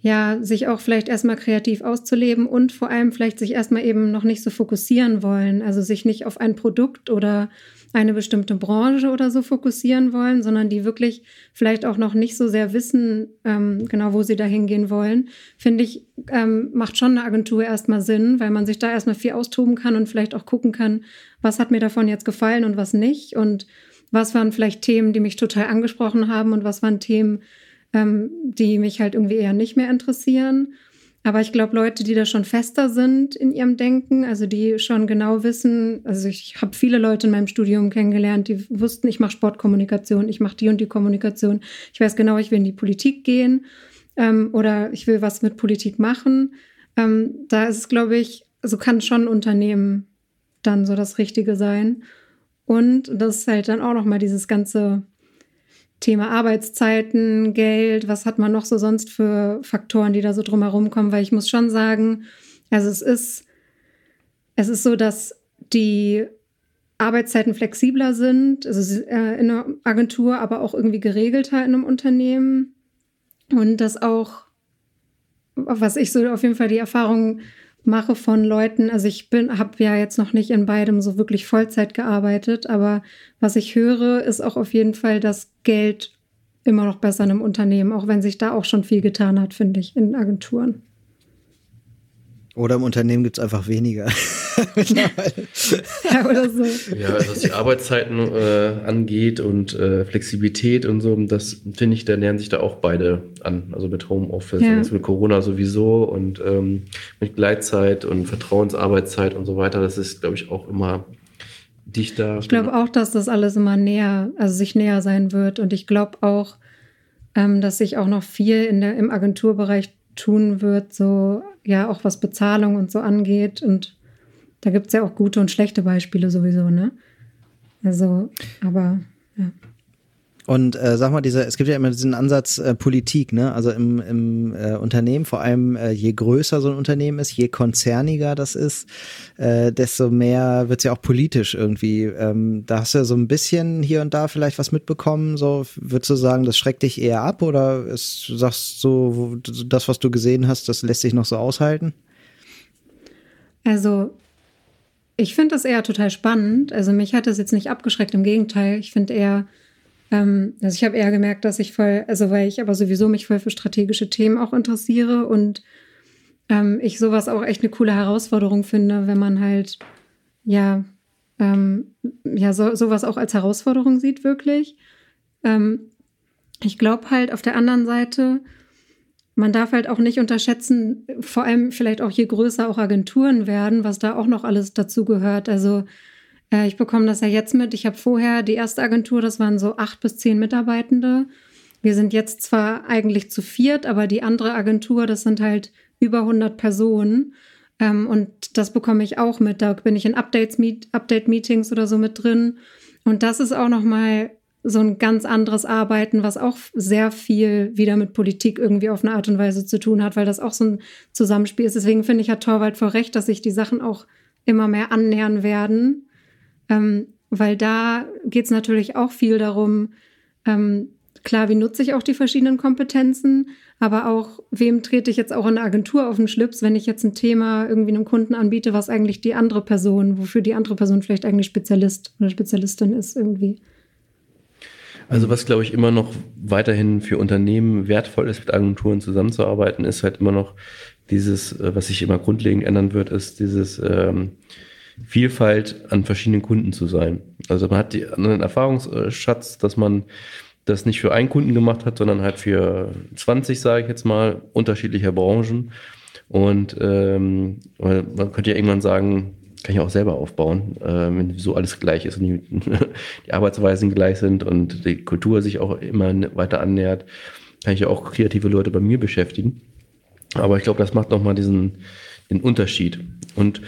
ja, sich auch vielleicht erstmal kreativ auszuleben und vor allem vielleicht sich erstmal eben noch nicht so fokussieren wollen. Also sich nicht auf ein Produkt oder eine bestimmte Branche oder so fokussieren wollen, sondern die wirklich vielleicht auch noch nicht so sehr wissen, ähm, genau wo sie da hingehen wollen, finde ich, ähm, macht schon eine Agentur erstmal Sinn, weil man sich da erstmal viel austoben kann und vielleicht auch gucken kann, was hat mir davon jetzt gefallen und was nicht und was waren vielleicht Themen, die mich total angesprochen haben und was waren Themen, ähm, die mich halt irgendwie eher nicht mehr interessieren. Aber ich glaube, Leute, die da schon fester sind in ihrem Denken, also die schon genau wissen, also ich habe viele Leute in meinem Studium kennengelernt, die wussten, ich mache Sportkommunikation, ich mache die und die Kommunikation, ich weiß genau, ich will in die Politik gehen ähm, oder ich will was mit Politik machen. Ähm, da ist es, glaube ich, also kann schon ein Unternehmen dann so das Richtige sein. Und das ist halt dann auch noch mal dieses ganze Thema Arbeitszeiten, Geld, was hat man noch so sonst für Faktoren, die da so drumherum kommen? Weil ich muss schon sagen, also es ist, es ist so, dass die Arbeitszeiten flexibler sind, also äh, in einer Agentur, aber auch irgendwie geregelter in einem Unternehmen. Und das auch, was ich so auf jeden Fall die Erfahrung mache von Leuten, also ich bin, habe ja jetzt noch nicht in beidem so wirklich Vollzeit gearbeitet, aber was ich höre, ist auch auf jeden Fall, dass Geld immer noch besser in einem Unternehmen, auch wenn sich da auch schon viel getan hat, finde ich, in Agenturen. Oder im Unternehmen gibt es einfach weniger. ja, oder so. Ja, was die Arbeitszeiten äh, angeht und äh, Flexibilität und so, das finde ich, da lernen sich da auch beide an. Also mit Homeoffice ja. und mit Corona sowieso und ähm, mit Gleitzeit und Vertrauensarbeitszeit und so weiter. Das ist, glaube ich, auch immer dichter. Ich glaube auch, dass das alles immer näher, also sich näher sein wird. Und ich glaube auch, ähm, dass sich auch noch viel in der, im Agenturbereich tun wird, so ja auch was Bezahlung und so angeht. Und da gibt es ja auch gute und schlechte Beispiele sowieso, ne? Also, aber ja. Und äh, sag mal, dieser, es gibt ja immer diesen Ansatz äh, Politik, ne? Also im, im äh, Unternehmen, vor allem äh, je größer so ein Unternehmen ist, je konzerniger das ist, äh, desto mehr wird's ja auch politisch irgendwie. Ähm, da hast du ja so ein bisschen hier und da vielleicht was mitbekommen. So würdest du sagen, das schreckt dich eher ab oder ist, sagst du, das, was du gesehen hast, das lässt sich noch so aushalten? Also ich finde das eher total spannend. Also mich hat das jetzt nicht abgeschreckt, im Gegenteil. Ich finde eher ähm, also ich habe eher gemerkt, dass ich voll, also weil ich aber sowieso mich voll für strategische Themen auch interessiere und ähm, ich sowas auch echt eine coole Herausforderung finde, wenn man halt ja ähm, ja so, sowas auch als Herausforderung sieht wirklich. Ähm, ich glaube halt auf der anderen Seite, man darf halt auch nicht unterschätzen, vor allem vielleicht auch je größer auch Agenturen werden, was da auch noch alles dazu gehört. Also äh, ich bekomme das ja jetzt mit. Ich habe vorher die erste Agentur, das waren so acht bis zehn Mitarbeitende. Wir sind jetzt zwar eigentlich zu viert, aber die andere Agentur, das sind halt über 100 Personen. Ähm, und das bekomme ich auch mit. Da bin ich in Updates, Meet, Update-Meetings oder so mit drin. Und das ist auch nochmal so ein ganz anderes Arbeiten, was auch sehr viel wieder mit Politik irgendwie auf eine Art und Weise zu tun hat, weil das auch so ein Zusammenspiel ist. Deswegen finde ich, hat Torwald vor Recht, dass sich die Sachen auch immer mehr annähern werden. Ähm, weil da geht es natürlich auch viel darum, ähm, klar, wie nutze ich auch die verschiedenen Kompetenzen, aber auch, wem trete ich jetzt auch in der Agentur auf den Schlips, wenn ich jetzt ein Thema irgendwie einem Kunden anbiete, was eigentlich die andere Person, wofür die andere Person vielleicht eigentlich Spezialist oder Spezialistin ist irgendwie. Also was, glaube ich, immer noch weiterhin für Unternehmen wertvoll ist, mit Agenturen zusammenzuarbeiten, ist halt immer noch dieses, äh, was sich immer grundlegend ändern wird, ist dieses ähm, Vielfalt an verschiedenen Kunden zu sein. Also man hat die, einen Erfahrungsschatz, dass man das nicht für einen Kunden gemacht hat, sondern halt für 20, sage ich jetzt mal, unterschiedlicher Branchen. Und ähm, man könnte ja irgendwann sagen, kann ich auch selber aufbauen, äh, wenn so alles gleich ist und die, die, Arbeitsweisen gleich sind und die Kultur sich auch immer weiter annähert, kann ich ja auch kreative Leute bei mir beschäftigen. Aber ich glaube, das macht nochmal diesen den Unterschied. Und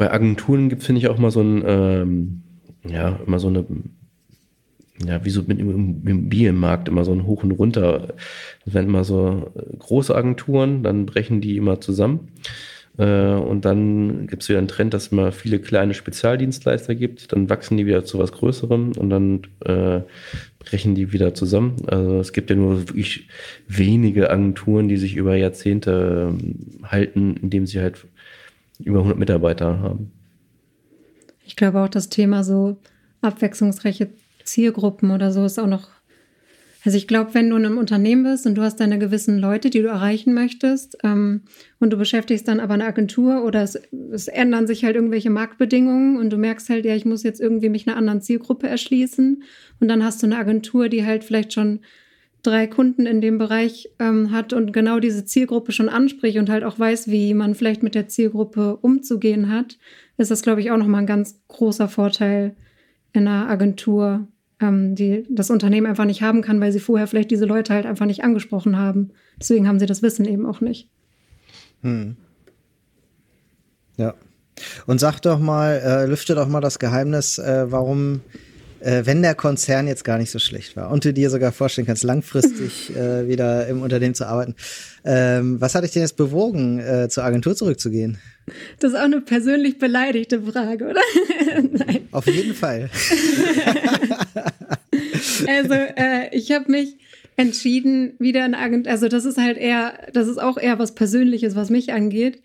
bei Agenturen gibt es, finde ich, auch mal so ein, ähm, ja, immer so eine, ja, wie so mit dem Immobilienmarkt immer so ein Hoch und Runter. Das werden immer so große Agenturen, dann brechen die immer zusammen. Äh, und dann gibt es wieder einen Trend, dass es immer viele kleine Spezialdienstleister gibt. Dann wachsen die wieder zu was Größerem und dann äh, brechen die wieder zusammen. Also es gibt ja nur wirklich wenige Agenturen, die sich über Jahrzehnte ähm, halten, indem sie halt über 100 Mitarbeiter haben. Ich glaube auch das Thema so abwechslungsreiche Zielgruppen oder so ist auch noch. Also ich glaube, wenn du in einem Unternehmen bist und du hast deine gewissen Leute, die du erreichen möchtest, ähm, und du beschäftigst dann aber eine Agentur oder es, es, ändern sich halt irgendwelche Marktbedingungen und du merkst halt, ja, ich muss jetzt irgendwie mich einer anderen Zielgruppe erschließen und dann hast du eine Agentur, die halt vielleicht schon drei Kunden in dem Bereich ähm, hat und genau diese Zielgruppe schon anspricht und halt auch weiß, wie man vielleicht mit der Zielgruppe umzugehen hat, ist das, glaube ich, auch nochmal ein ganz großer Vorteil in einer Agentur, ähm, die das Unternehmen einfach nicht haben kann, weil sie vorher vielleicht diese Leute halt einfach nicht angesprochen haben. Deswegen haben sie das Wissen eben auch nicht. Hm. Ja. Und sag doch mal, äh, lüfte doch mal das Geheimnis, äh, warum äh, wenn der Konzern jetzt gar nicht so schlecht war und du dir sogar vorstellen kannst, langfristig äh, wieder im Unternehmen zu arbeiten, ähm, was hat dich denn jetzt bewogen, äh, zur Agentur zurückzugehen? Das ist auch eine persönlich beleidigte Frage, oder? Nein. Auf jeden Fall. also äh, ich habe mich entschieden, wieder in Agentur, also das ist halt eher, das ist auch eher was Persönliches, was mich angeht.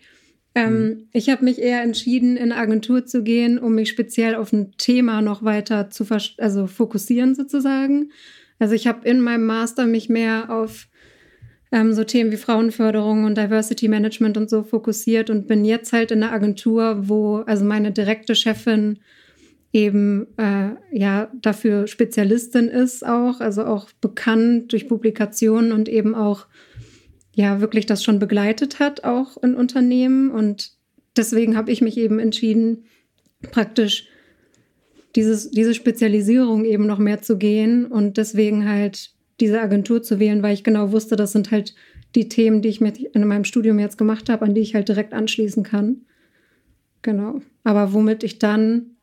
Ähm, mhm. Ich habe mich eher entschieden, in eine Agentur zu gehen, um mich speziell auf ein Thema noch weiter zu also fokussieren sozusagen. Also ich habe in meinem Master mich mehr auf ähm, so Themen wie Frauenförderung und Diversity Management und so fokussiert und bin jetzt halt in einer Agentur, wo also meine direkte Chefin eben äh, ja dafür Spezialistin ist auch, also auch bekannt durch Publikationen und eben auch ja wirklich das schon begleitet hat, auch in Unternehmen. Und deswegen habe ich mich eben entschieden, praktisch dieses, diese Spezialisierung eben noch mehr zu gehen und deswegen halt diese Agentur zu wählen, weil ich genau wusste, das sind halt die Themen, die ich mit in meinem Studium jetzt gemacht habe, an die ich halt direkt anschließen kann. Genau. Aber womit ich dann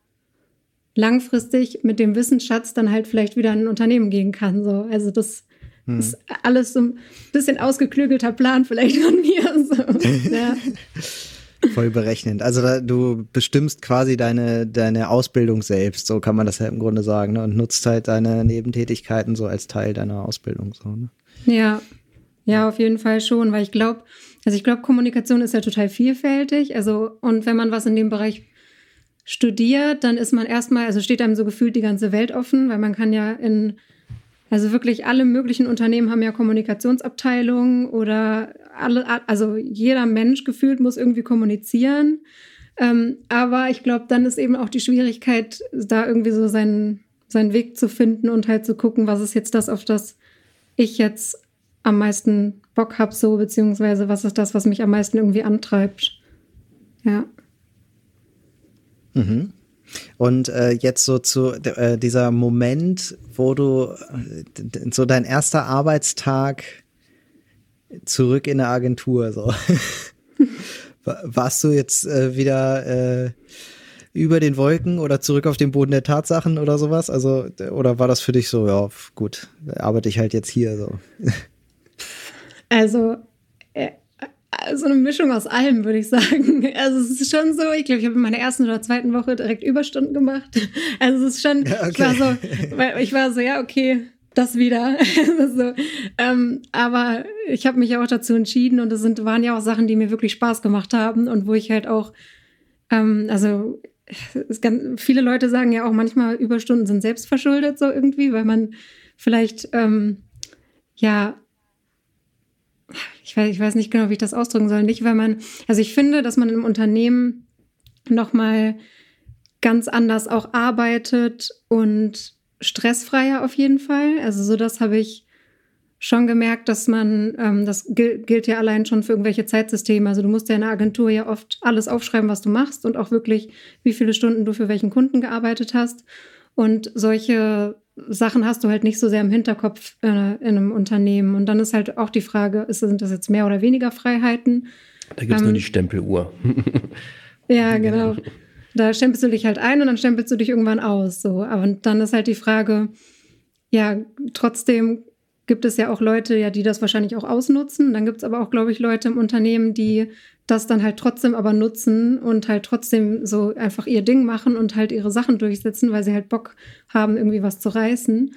langfristig mit dem Wissensschatz dann halt vielleicht wieder in ein Unternehmen gehen kann. So. Also das hm. ist alles so ein bisschen ausgeklügelter Plan vielleicht von mir. So. ja. Voll berechnend. Also da, du bestimmst quasi deine, deine Ausbildung selbst, so kann man das ja im Grunde sagen, ne? und nutzt halt deine Nebentätigkeiten so als Teil deiner Ausbildung. So, ne? Ja, ja, auf jeden Fall schon, weil ich glaube, also ich glaube, Kommunikation ist ja total vielfältig. Also, und wenn man was in dem Bereich studiert, dann ist man erstmal, also steht einem so gefühlt die ganze Welt offen, weil man kann ja in, also wirklich alle möglichen Unternehmen haben ja Kommunikationsabteilungen oder alle, also jeder Mensch gefühlt muss irgendwie kommunizieren. Ähm, aber ich glaube, dann ist eben auch die Schwierigkeit, da irgendwie so seinen, seinen Weg zu finden und halt zu gucken, was ist jetzt das, auf das ich jetzt am meisten Bock habe, so, beziehungsweise was ist das, was mich am meisten irgendwie antreibt. Ja. Mhm. Und äh, jetzt so zu äh, dieser Moment, wo du äh, so dein erster Arbeitstag zurück in der Agentur, so. Warst du jetzt äh, wieder äh, über den Wolken oder zurück auf den Boden der Tatsachen oder sowas? Also, oder war das für dich so, ja, gut, arbeite ich halt jetzt hier so? Also, äh, so eine Mischung aus allem, würde ich sagen. Also es ist schon so, ich glaube, ich habe in meiner ersten oder zweiten Woche direkt Überstunden gemacht. Also es ist schon, ja, okay. ich war so, weil ich war so, ja, okay, das wieder. so, ähm, aber ich habe mich auch dazu entschieden und es sind, waren ja auch Sachen, die mir wirklich Spaß gemacht haben und wo ich halt auch, ähm, also ganz, viele Leute sagen ja auch manchmal, Überstunden sind selbstverschuldet so irgendwie, weil man vielleicht, ähm, ja, ich weiß, ich weiß nicht genau, wie ich das ausdrücken soll. Nicht, weil man, also ich finde, dass man im Unternehmen nochmal ganz anders auch arbeitet und stressfreier auf jeden Fall. Also so das habe ich schon gemerkt, dass man, ähm, das gilt ja allein schon für irgendwelche Zeitsysteme. Also du musst ja in der Agentur ja oft alles aufschreiben, was du machst und auch wirklich, wie viele Stunden du für welchen Kunden gearbeitet hast. Und solche Sachen hast du halt nicht so sehr im Hinterkopf äh, in einem Unternehmen. Und dann ist halt auch die Frage, ist, sind das jetzt mehr oder weniger Freiheiten? Da gibt es ähm, nur die Stempeluhr. ja, genau. Da stempelst du dich halt ein und dann stempelst du dich irgendwann aus. So. Aber dann ist halt die Frage, ja, trotzdem gibt es ja auch Leute, ja, die das wahrscheinlich auch ausnutzen. Dann gibt es aber auch, glaube ich, Leute im Unternehmen, die das dann halt trotzdem aber nutzen und halt trotzdem so einfach ihr Ding machen und halt ihre Sachen durchsetzen, weil sie halt Bock haben, irgendwie was zu reißen.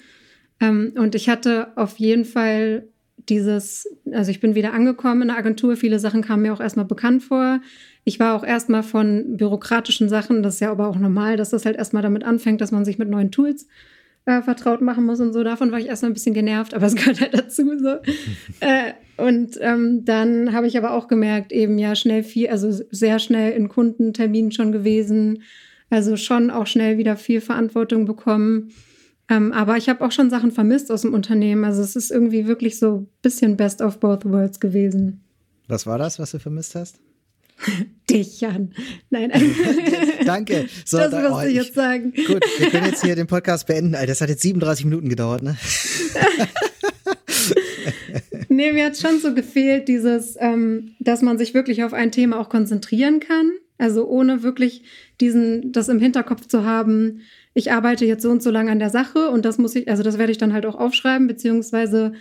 Ähm, und ich hatte auf jeden Fall dieses, also ich bin wieder angekommen in der Agentur, viele Sachen kamen mir auch erstmal bekannt vor. Ich war auch erstmal von bürokratischen Sachen, das ist ja aber auch normal, dass das halt erstmal damit anfängt, dass man sich mit neuen Tools äh, vertraut machen muss und so. Davon war ich erstmal ein bisschen genervt, aber es gehört halt dazu so. äh, und ähm, dann habe ich aber auch gemerkt, eben ja schnell viel, also sehr schnell in Kundenterminen schon gewesen, also schon auch schnell wieder viel Verantwortung bekommen. Ähm, aber ich habe auch schon Sachen vermisst aus dem Unternehmen. Also es ist irgendwie wirklich so ein bisschen Best of Both Worlds gewesen. Was war das, was du vermisst hast? Dich, Jan. Nein. Danke. So, das da, oh, ich jetzt sagen. Gut, wir können jetzt hier den Podcast beenden. Alter, das hat jetzt 37 Minuten gedauert, ne? nee, mir hat schon so gefehlt, dieses, ähm, dass man sich wirklich auf ein Thema auch konzentrieren kann. Also ohne wirklich diesen, das im Hinterkopf zu haben, ich arbeite jetzt so und so lange an der Sache und das muss ich, also das werde ich dann halt auch aufschreiben, beziehungsweise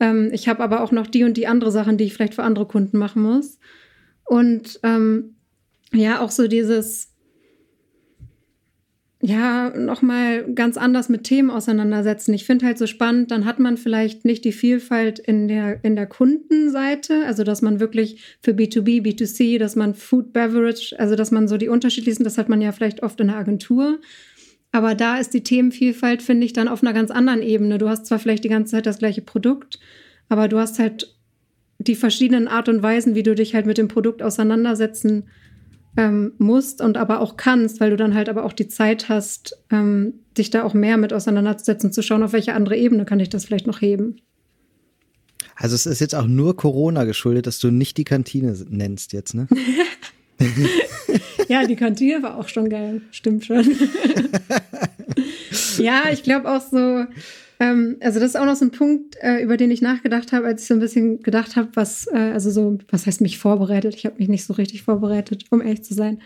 ähm, ich habe aber auch noch die und die andere Sachen, die ich vielleicht für andere Kunden machen muss. Und ähm, ja, auch so dieses, ja, nochmal ganz anders mit Themen auseinandersetzen. Ich finde halt so spannend, dann hat man vielleicht nicht die Vielfalt in der, in der Kundenseite, also dass man wirklich für B2B, B2C, dass man Food, Beverage, also dass man so die unterschiedlichsten, das hat man ja vielleicht oft in der Agentur. Aber da ist die Themenvielfalt, finde ich, dann auf einer ganz anderen Ebene. Du hast zwar vielleicht die ganze Zeit das gleiche Produkt, aber du hast halt die verschiedenen Art und Weisen, wie du dich halt mit dem Produkt auseinandersetzen ähm, musst und aber auch kannst, weil du dann halt aber auch die Zeit hast, ähm, dich da auch mehr mit auseinanderzusetzen, zu schauen, auf welche andere Ebene kann ich das vielleicht noch heben. Also es ist jetzt auch nur Corona geschuldet, dass du nicht die Kantine nennst jetzt, ne? ja, die Kantine war auch schon geil, stimmt schon. ja, ich glaube auch so, ähm, also das ist auch noch so ein Punkt, äh, über den ich nachgedacht habe, als ich so ein bisschen gedacht habe, was, äh, also so, was heißt mich vorbereitet? Ich habe mich nicht so richtig vorbereitet, um ehrlich zu sein.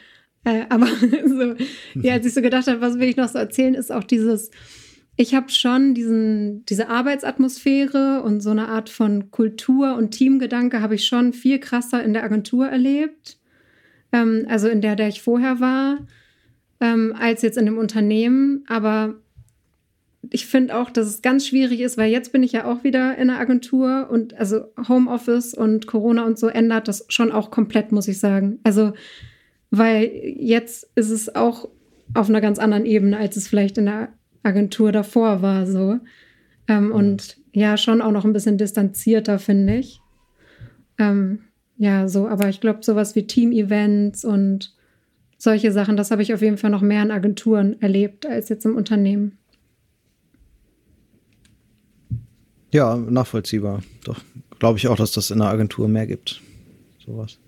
Äh, aber so, ja, als ich so gedacht habe, was will ich noch so erzählen, ist auch dieses, ich habe schon diesen, diese Arbeitsatmosphäre und so eine Art von Kultur und Teamgedanke habe ich schon viel krasser in der Agentur erlebt. Ähm, also in der, der ich vorher war, ähm, als jetzt in dem Unternehmen. Aber ich finde auch, dass es ganz schwierig ist, weil jetzt bin ich ja auch wieder in der Agentur und also Homeoffice und Corona und so ändert das schon auch komplett, muss ich sagen. Also, weil jetzt ist es auch auf einer ganz anderen Ebene, als es vielleicht in der Agentur davor war, so. Ähm, mhm. Und ja, schon auch noch ein bisschen distanzierter, finde ich. Ähm, ja, so, aber ich glaube, sowas wie Team-Events und solche Sachen, das habe ich auf jeden Fall noch mehr in Agenturen erlebt als jetzt im Unternehmen. Ja, nachvollziehbar. Doch, glaube ich auch, dass das in der Agentur mehr gibt. Sowas.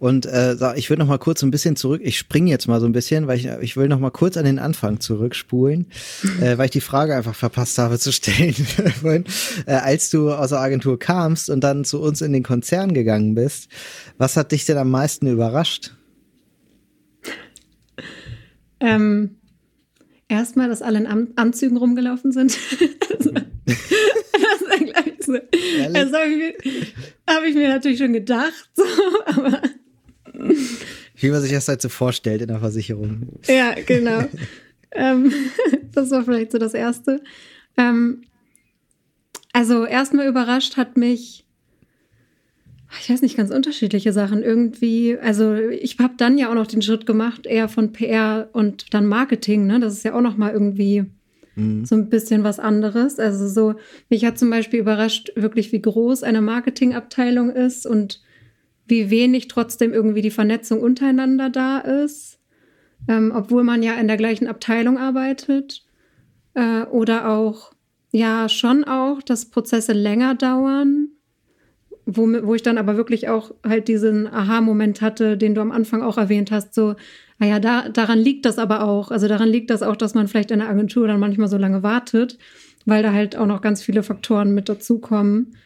Und äh, ich würde noch mal kurz ein bisschen zurück. Ich springe jetzt mal so ein bisschen, weil ich, ich will noch mal kurz an den Anfang zurückspulen, äh, weil ich die Frage einfach verpasst habe zu stellen. äh, als du aus der Agentur kamst und dann zu uns in den Konzern gegangen bist, was hat dich denn am meisten überrascht? Ähm, Erstmal, dass alle in An Anzügen rumgelaufen sind. also, so. Das habe ich, hab ich, mir natürlich schon gedacht, so, aber. Wie man sich das halt so vorstellt in der Versicherung. Ja, genau. ähm, das war vielleicht so das Erste. Ähm, also erstmal überrascht hat mich, ich weiß nicht, ganz unterschiedliche Sachen irgendwie. Also ich habe dann ja auch noch den Schritt gemacht, eher von PR und dann Marketing. Ne? Das ist ja auch noch mal irgendwie Mhm. So ein bisschen was anderes. Also so, mich hat zum Beispiel überrascht, wirklich, wie groß eine Marketingabteilung ist und wie wenig trotzdem irgendwie die Vernetzung untereinander da ist. Ähm, obwohl man ja in der gleichen Abteilung arbeitet. Äh, oder auch, ja, schon auch, dass Prozesse länger dauern. Wo, wo ich dann aber wirklich auch halt diesen Aha-Moment hatte, den du am Anfang auch erwähnt hast, so, naja, ah da, daran liegt das aber auch. Also daran liegt das auch, dass man vielleicht in der Agentur dann manchmal so lange wartet, weil da halt auch noch ganz viele Faktoren mit dazukommen,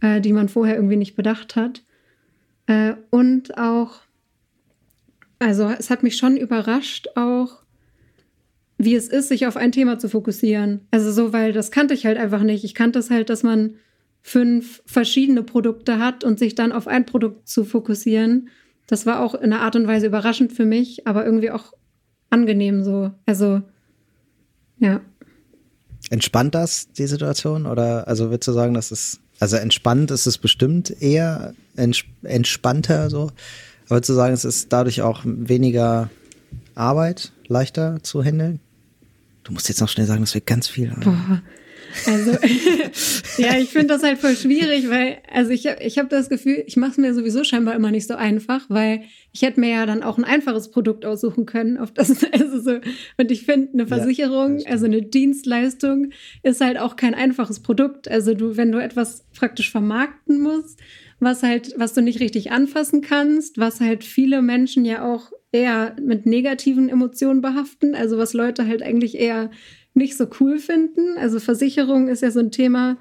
äh, die man vorher irgendwie nicht bedacht hat. Äh, und auch, also es hat mich schon überrascht auch, wie es ist, sich auf ein Thema zu fokussieren. Also so, weil das kannte ich halt einfach nicht. Ich kannte es halt, dass man fünf verschiedene Produkte hat und sich dann auf ein Produkt zu fokussieren das war auch in einer Art und Weise überraschend für mich, aber irgendwie auch angenehm so. Also, ja. Entspannt das, die Situation? Oder also würdest du sagen, dass es, also entspannt ist es bestimmt eher ents entspannter so? Aber du sagen, es ist dadurch auch weniger Arbeit, leichter zu handeln? Du musst jetzt noch schnell sagen, dass wir ganz viel haben. Boah. Also, ja, ich finde das halt voll schwierig, weil, also ich, ich habe das Gefühl, ich mache es mir sowieso scheinbar immer nicht so einfach, weil ich hätte mir ja dann auch ein einfaches Produkt aussuchen können, auf das, also so, und ich finde, eine Versicherung, ja, also eine Dienstleistung, ist halt auch kein einfaches Produkt. Also du, wenn du etwas praktisch vermarkten musst, was halt, was du nicht richtig anfassen kannst, was halt viele Menschen ja auch eher mit negativen Emotionen behaften, also was Leute halt eigentlich eher nicht so cool finden. Also Versicherung ist ja so ein Thema,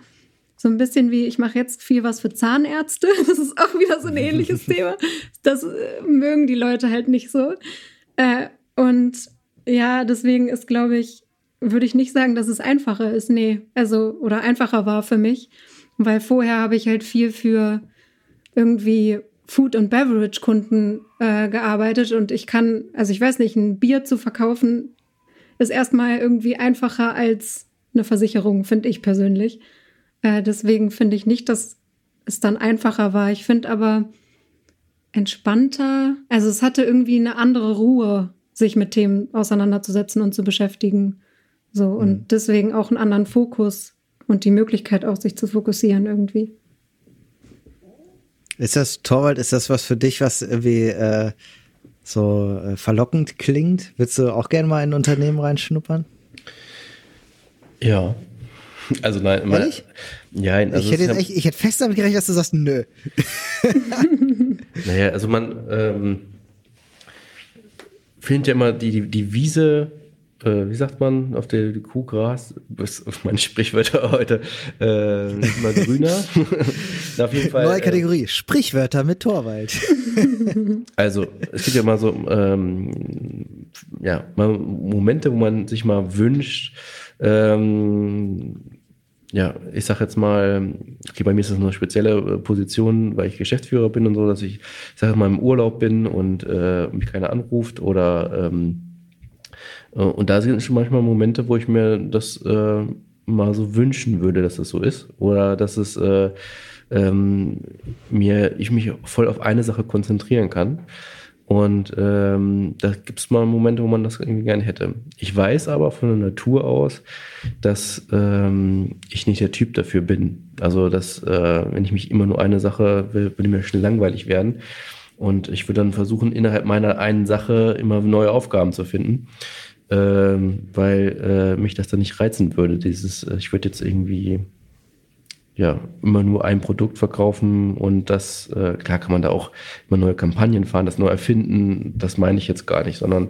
so ein bisschen wie, ich mache jetzt viel was für Zahnärzte. Das ist auch wieder so ein ähnliches Thema. Das äh, mögen die Leute halt nicht so. Äh, und ja, deswegen ist, glaube ich, würde ich nicht sagen, dass es einfacher ist. Nee, also, oder einfacher war für mich. Weil vorher habe ich halt viel für irgendwie Food- und Beverage-Kunden äh, gearbeitet und ich kann, also ich weiß nicht, ein Bier zu verkaufen ist erstmal irgendwie einfacher als eine Versicherung, finde ich persönlich. Äh, deswegen finde ich nicht, dass es dann einfacher war. Ich finde aber entspannter. Also es hatte irgendwie eine andere Ruhe, sich mit Themen auseinanderzusetzen und zu beschäftigen. So und mhm. deswegen auch einen anderen Fokus und die Möglichkeit auch, sich zu fokussieren irgendwie. Ist das Torwald, ist das was für dich, was irgendwie äh, so äh, verlockend klingt. Würdest du auch gerne mal in ein Unternehmen reinschnuppern? Ja. Also nein, mein, ja, also ich, hätte jetzt echt, ich hätte fest damit gerechnet, dass du sagst, nö. naja, also man ähm, findet ja immer die, die, die Wiese äh, wie sagt man, auf der Kuhgras, meine Sprichwörter heute, äh, immer grüner. auf jeden Fall, Neue äh, Kategorie, äh, Sprichwörter mit Torwald. also, es gibt ja mal so, ähm, ja, mal Momente, wo man sich mal wünscht, ähm, ja, ich sag jetzt mal, okay, bei mir ist das eine spezielle äh, Position, weil ich Geschäftsführer bin und so, dass ich, ich sag mal, im Urlaub bin und äh, mich keiner anruft oder ähm, äh, und da sind schon manchmal Momente, wo ich mir das äh, mal so wünschen würde, dass das so ist oder dass es äh, ähm, mir ich mich voll auf eine Sache konzentrieren kann. Und ähm, da gibt es mal Momente, wo man das irgendwie gerne hätte. Ich weiß aber von der Natur aus, dass ähm, ich nicht der Typ dafür bin. Also, dass äh, wenn ich mich immer nur eine Sache will, würde mir schnell langweilig werden. Und ich würde dann versuchen, innerhalb meiner einen Sache immer neue Aufgaben zu finden, ähm, weil äh, mich das dann nicht reizen würde. Dieses, äh, ich würde jetzt irgendwie ja, immer nur ein Produkt verkaufen und das, äh, klar kann man da auch immer neue Kampagnen fahren, das neu erfinden, das meine ich jetzt gar nicht, sondern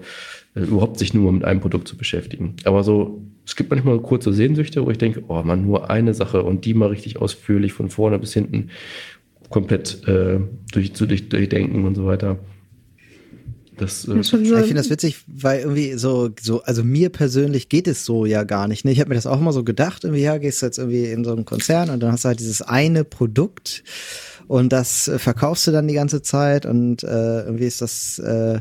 äh, überhaupt sich nur mit einem Produkt zu beschäftigen. Aber so, es gibt manchmal kurze Sehnsüchte, wo ich denke, oh man, nur eine Sache und die mal richtig ausführlich von vorne bis hinten komplett äh, durch, zu durch, durchdenken und so weiter. Das, äh, ich finde das witzig, weil irgendwie so, so, also mir persönlich geht es so ja gar nicht. Ne? Ich habe mir das auch immer so gedacht, irgendwie, ja, gehst du jetzt irgendwie in so einen Konzern und dann hast du halt dieses eine Produkt und das äh, verkaufst du dann die ganze Zeit und äh, irgendwie ist das äh,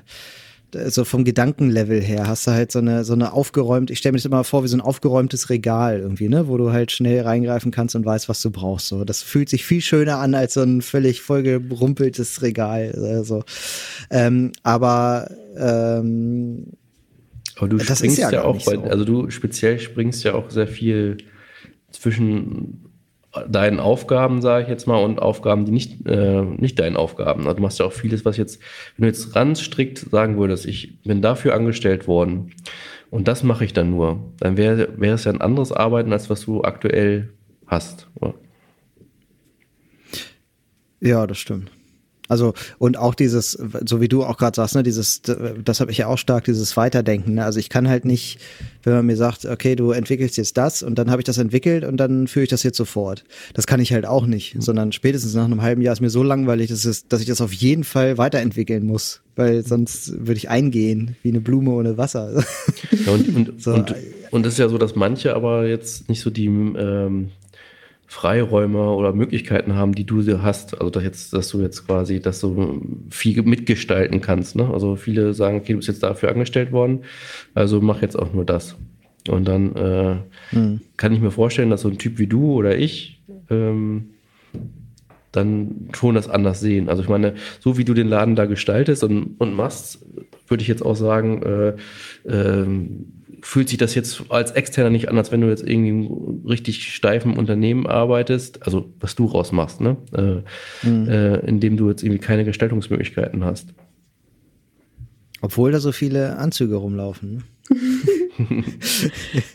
so vom Gedankenlevel her hast du halt so eine so eine aufgeräumt, ich stelle mir das immer vor wie so ein aufgeräumtes Regal irgendwie, ne, wo du halt schnell reingreifen kannst und weißt, was du brauchst. So, das fühlt sich viel schöner an als so ein völlig vollgerumpeltes Regal. Also, ähm, aber ähm, aber du das springst ja, ja auch bei, so. also du speziell springst ja auch sehr viel zwischen deinen Aufgaben, sage ich jetzt mal, und Aufgaben, die nicht, äh, nicht deinen Aufgaben. Also du machst ja auch vieles, was jetzt, wenn du jetzt ganz strikt sagen würdest, ich bin dafür angestellt worden und das mache ich dann nur, dann wäre wäre es ja ein anderes Arbeiten, als was du aktuell hast. Oder? Ja, das stimmt. Also und auch dieses, so wie du auch gerade sagst, ne, dieses, das habe ich ja auch stark, dieses Weiterdenken. Ne? Also ich kann halt nicht, wenn man mir sagt, okay, du entwickelst jetzt das und dann habe ich das entwickelt und dann führe ich das jetzt sofort. Das kann ich halt auch nicht, sondern spätestens nach einem halben Jahr ist mir so langweilig, dass, es, dass ich das auf jeden Fall weiterentwickeln muss, weil sonst würde ich eingehen wie eine Blume ohne Wasser. Ja, und, und, so. und, und das ist ja so, dass manche aber jetzt nicht so die ähm, Freiräume oder Möglichkeiten haben, die du hast. Also dass jetzt, dass du jetzt quasi, dass du viel mitgestalten kannst. Ne? Also viele sagen, okay, du bist jetzt dafür angestellt worden, also mach jetzt auch nur das. Und dann äh, hm. kann ich mir vorstellen, dass so ein Typ wie du oder ich ähm, dann schon das anders sehen. Also ich meine, so wie du den Laden da gestaltest und, und machst, würde ich jetzt auch sagen, äh, ähm, fühlt sich das jetzt als Externer nicht an, als wenn du jetzt irgendwie im richtig steifen Unternehmen arbeitest, also was du rausmachst, ne? Äh, mhm. äh, indem du jetzt irgendwie keine Gestaltungsmöglichkeiten hast. Obwohl da so viele Anzüge rumlaufen. Ne?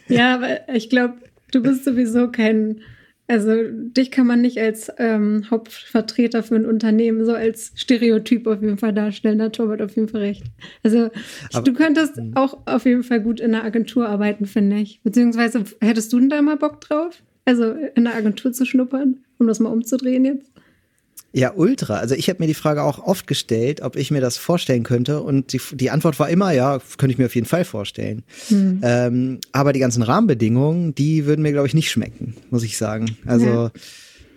ja, aber ich glaube, du bist sowieso kein also dich kann man nicht als ähm, Hauptvertreter für ein Unternehmen so als Stereotyp auf jeden Fall darstellen. Da Torwart auf jeden Fall recht. Also Aber, du könntest mh. auch auf jeden Fall gut in einer Agentur arbeiten, finde ich. Beziehungsweise hättest du denn da mal Bock drauf? Also in einer Agentur zu schnuppern, um das mal umzudrehen jetzt? Ja, ultra. Also ich habe mir die Frage auch oft gestellt, ob ich mir das vorstellen könnte. Und die, die Antwort war immer, ja, könnte ich mir auf jeden Fall vorstellen. Hm. Ähm, aber die ganzen Rahmenbedingungen, die würden mir, glaube ich, nicht schmecken, muss ich sagen. Also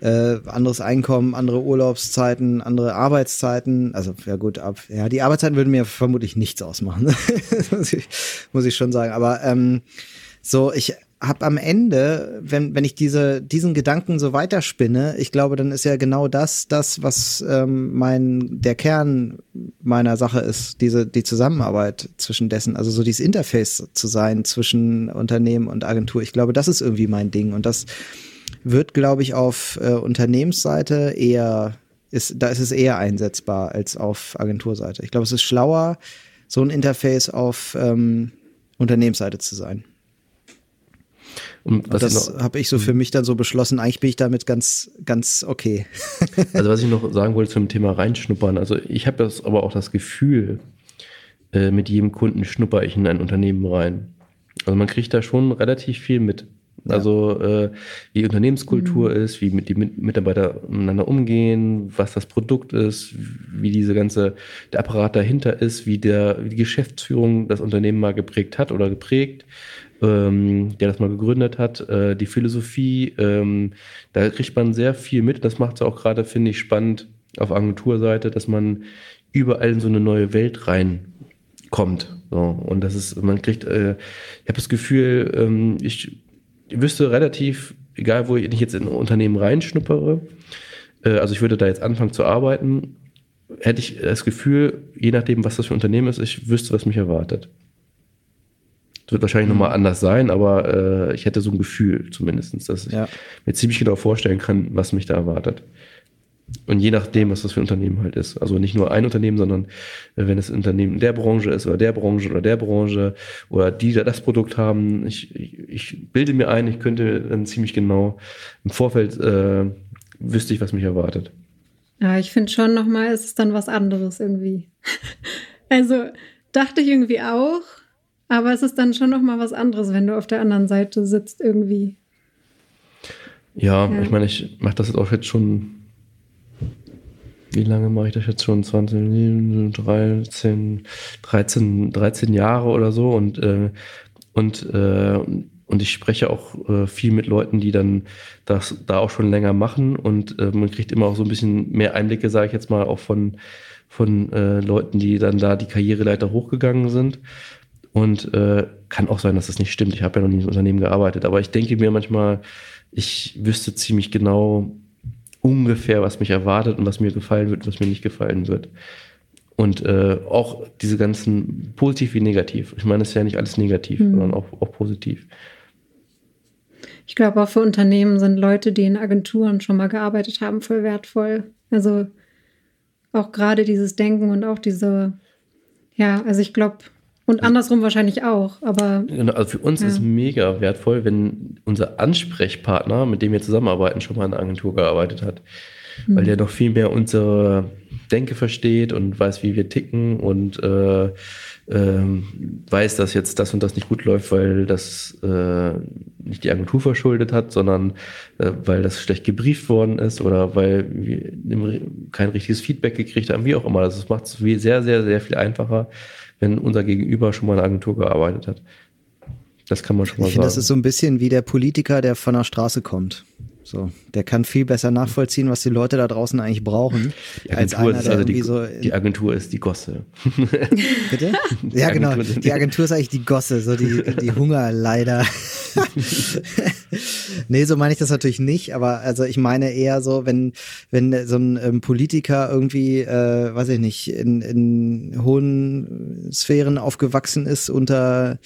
ja. äh, anderes Einkommen, andere Urlaubszeiten, andere Arbeitszeiten. Also ja gut, ab, ja, die Arbeitszeiten würden mir vermutlich nichts ausmachen. muss, ich, muss ich schon sagen. Aber ähm, so, ich habe am Ende, wenn, wenn ich diese, diesen Gedanken so weiterspinne, ich glaube, dann ist ja genau das, das, was ähm, mein, der Kern meiner Sache ist, diese, die Zusammenarbeit zwischen dessen, also so dieses Interface zu sein zwischen Unternehmen und Agentur. Ich glaube, das ist irgendwie mein Ding. Und das wird, glaube ich, auf äh, Unternehmensseite eher, ist, da ist es eher einsetzbar als auf Agenturseite. Ich glaube, es ist schlauer, so ein Interface auf ähm, Unternehmensseite zu sein. Und, und das habe ich so für hm. mich dann so beschlossen. Eigentlich bin ich damit ganz, ganz okay. also was ich noch sagen wollte zum Thema reinschnuppern. Also ich habe das aber auch das Gefühl, äh, mit jedem Kunden schnupper ich in ein Unternehmen rein. Also man kriegt da schon relativ viel mit. Ja. Also äh, wie Unternehmenskultur mhm. ist, wie mit die Mitarbeiter miteinander umgehen, was das Produkt ist, wie diese ganze der Apparat dahinter ist, wie der wie die Geschäftsführung das Unternehmen mal geprägt hat oder geprägt, ähm, der das mal gegründet hat, äh, die Philosophie, ähm, da kriegt man sehr viel mit. Das macht es auch gerade, finde ich, spannend auf Agenturseite, dass man überall in so eine neue Welt reinkommt. So. Und das ist, man kriegt, äh, ich habe das Gefühl, ähm, ich wüsste relativ, egal wo ich jetzt in ein Unternehmen reinschnuppere, äh, also ich würde da jetzt anfangen zu arbeiten, hätte ich das Gefühl, je nachdem, was das für ein Unternehmen ist, ich wüsste, was mich erwartet. Das wird wahrscheinlich mhm. nochmal anders sein, aber äh, ich hätte so ein Gefühl zumindest, dass ich ja. mir ziemlich genau vorstellen kann, was mich da erwartet. Und je nachdem, was das für ein Unternehmen halt ist. Also nicht nur ein Unternehmen, sondern äh, wenn es ein Unternehmen der Branche ist oder der Branche oder der Branche oder die das Produkt haben. Ich, ich, ich bilde mir ein, ich könnte dann ziemlich genau im Vorfeld äh, wüsste ich, was mich erwartet. Ja, ich finde schon nochmal, ist es dann was anderes irgendwie. also dachte ich irgendwie auch, aber es ist dann schon nochmal was anderes, wenn du auf der anderen Seite sitzt irgendwie. Ja, ja. ich meine, ich mache das jetzt auch jetzt schon wie lange mache ich das jetzt schon? 20, 13, 13, 13 Jahre oder so und, äh, und, äh, und ich spreche auch äh, viel mit Leuten, die dann das da auch schon länger machen und äh, man kriegt immer auch so ein bisschen mehr Einblicke, sage ich jetzt mal, auch von, von äh, Leuten, die dann da die Karriereleiter hochgegangen sind. Und äh, kann auch sein, dass das nicht stimmt. Ich habe ja noch nie im Unternehmen gearbeitet, aber ich denke mir manchmal, ich wüsste ziemlich genau, ungefähr, was mich erwartet und was mir gefallen wird und was mir nicht gefallen wird. Und äh, auch diese ganzen positiv wie negativ. Ich meine, es ist ja nicht alles negativ, mhm. sondern auch, auch positiv. Ich glaube, auch für Unternehmen sind Leute, die in Agenturen schon mal gearbeitet haben, voll wertvoll. Also auch gerade dieses Denken und auch diese, ja, also ich glaube, und andersrum wahrscheinlich auch, aber. Genau, also für uns ja. ist mega wertvoll, wenn unser Ansprechpartner, mit dem wir zusammenarbeiten, schon mal in einer Agentur gearbeitet hat. Mhm. Weil der noch viel mehr unsere Denke versteht und weiß, wie wir ticken und äh, äh, weiß, dass jetzt das und das nicht gut läuft, weil das äh, nicht die Agentur verschuldet hat, sondern äh, weil das schlecht gebrieft worden ist oder weil wir kein richtiges Feedback gekriegt haben, wie auch immer. Also es macht es sehr, sehr, sehr viel einfacher, wenn unser Gegenüber schon mal in einer Agentur gearbeitet hat. Das kann man schon mal ich sagen. Ich finde, das ist so ein bisschen wie der Politiker, der von der Straße kommt. So, der kann viel besser nachvollziehen, was die Leute da draußen eigentlich brauchen, als einer, der also die, so die Agentur ist die Gosse. Bitte? Ja, genau. Die Agentur ist eigentlich die Gosse, so die, die Hungerleider. nee, so meine ich das natürlich nicht, aber also ich meine eher so, wenn, wenn so ein ähm, Politiker irgendwie, äh, weiß ich nicht, in, in hohen Sphären aufgewachsen ist unter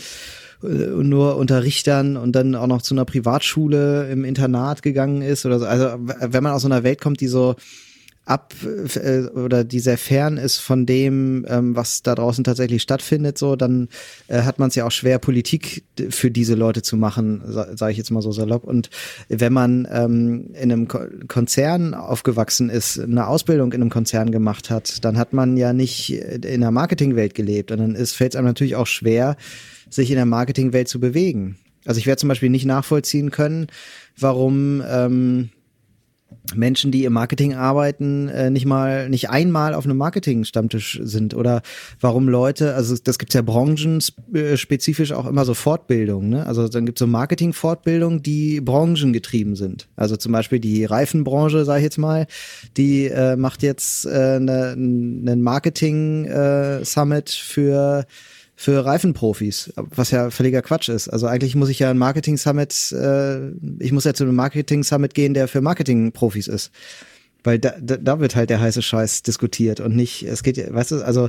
nur unter Richtern und dann auch noch zu einer Privatschule im Internat gegangen ist oder so. Also wenn man aus so einer Welt kommt, die so ab äh, oder die sehr fern ist von dem, ähm, was da draußen tatsächlich stattfindet, so, dann äh, hat man es ja auch schwer, Politik für diese Leute zu machen, sage ich jetzt mal so salopp. Und wenn man ähm, in einem Ko Konzern aufgewachsen ist, eine Ausbildung in einem Konzern gemacht hat, dann hat man ja nicht in der Marketingwelt gelebt. Und dann fällt es einem natürlich auch schwer, sich in der Marketingwelt zu bewegen. Also ich werde zum Beispiel nicht nachvollziehen können, warum ähm, Menschen, die im Marketing arbeiten, äh, nicht mal, nicht einmal auf einem Marketing-Stammtisch sind oder warum Leute, also das gibt's ja branchenspezifisch auch immer so Fortbildungen, ne? Also dann gibt's so Marketing-Fortbildungen, die branchengetrieben sind. Also zum Beispiel die Reifenbranche, sage ich jetzt mal, die äh, macht jetzt äh, ne, einen Marketing-Summit äh, für für Reifenprofis, was ja völliger Quatsch ist. Also eigentlich muss ich ja ein Marketing Summit, äh, ich muss ja zu einem Marketing Summit gehen, der für Marketingprofis ist. Weil da, da, da wird halt der heiße Scheiß diskutiert und nicht, es geht, weißt du, also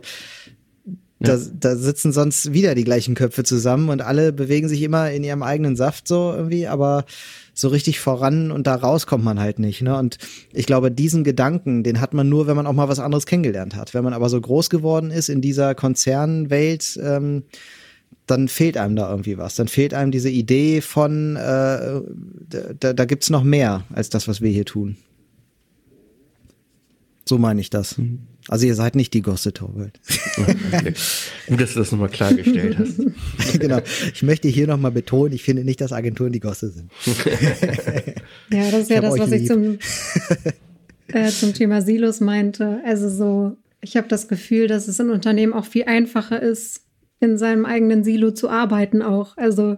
da, da sitzen sonst wieder die gleichen Köpfe zusammen und alle bewegen sich immer in ihrem eigenen Saft so irgendwie, aber so richtig voran und da raus kommt man halt nicht. Ne? Und ich glaube, diesen Gedanken, den hat man nur, wenn man auch mal was anderes kennengelernt hat. Wenn man aber so groß geworden ist in dieser Konzernwelt, ähm, dann fehlt einem da irgendwie was. Dann fehlt einem diese Idee von, äh, da, da gibt's noch mehr als das, was wir hier tun. So meine ich das. Mhm. Also ihr seid nicht die Gosse Torwald. Gut, dass du das nochmal klargestellt hast. genau. Ich möchte hier nochmal betonen, ich finde nicht, dass Agenturen die Gosse sind. ja, das ist ja das, was lieb. ich zum, äh, zum Thema Silos meinte. Also so, ich habe das Gefühl, dass es in Unternehmen auch viel einfacher ist, in seinem eigenen Silo zu arbeiten auch. Also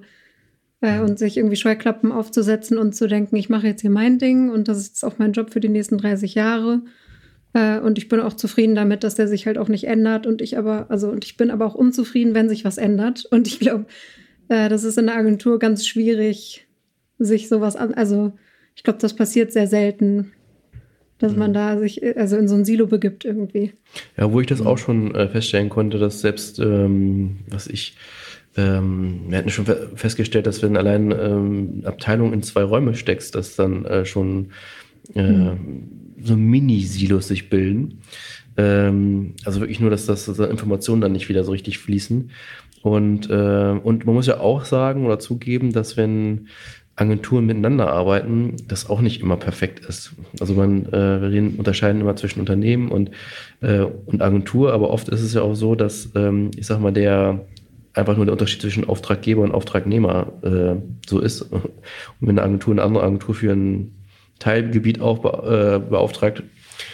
äh, und sich irgendwie Scheuklappen aufzusetzen und zu denken, ich mache jetzt hier mein Ding und das ist auch mein Job für die nächsten 30 Jahre. Äh, und ich bin auch zufrieden damit, dass der sich halt auch nicht ändert. Und ich aber, also, und ich bin aber auch unzufrieden, wenn sich was ändert. Und ich glaube, äh, das ist in der Agentur ganz schwierig, sich sowas an. Also, ich glaube, das passiert sehr selten, dass man mhm. da sich also in so ein Silo begibt irgendwie. Ja, wo ich das auch schon äh, feststellen konnte, dass selbst, ähm, was ich, ähm, wir hatten schon festgestellt, dass wenn allein ähm, Abteilung in zwei Räume steckst, dass dann äh, schon äh, mhm so Mini-Silos sich bilden. Ähm, also wirklich nur, dass das dass Informationen dann nicht wieder so richtig fließen. Und, äh, und man muss ja auch sagen oder zugeben, dass wenn Agenturen miteinander arbeiten, das auch nicht immer perfekt ist. Also man, äh, wir reden, unterscheiden immer zwischen Unternehmen und, äh, und Agentur, aber oft ist es ja auch so, dass, ähm, ich sag mal, der einfach nur der Unterschied zwischen Auftraggeber und Auftragnehmer äh, so ist. Und wenn eine Agentur eine andere Agentur für ein Teilgebiet auch äh, beauftragt,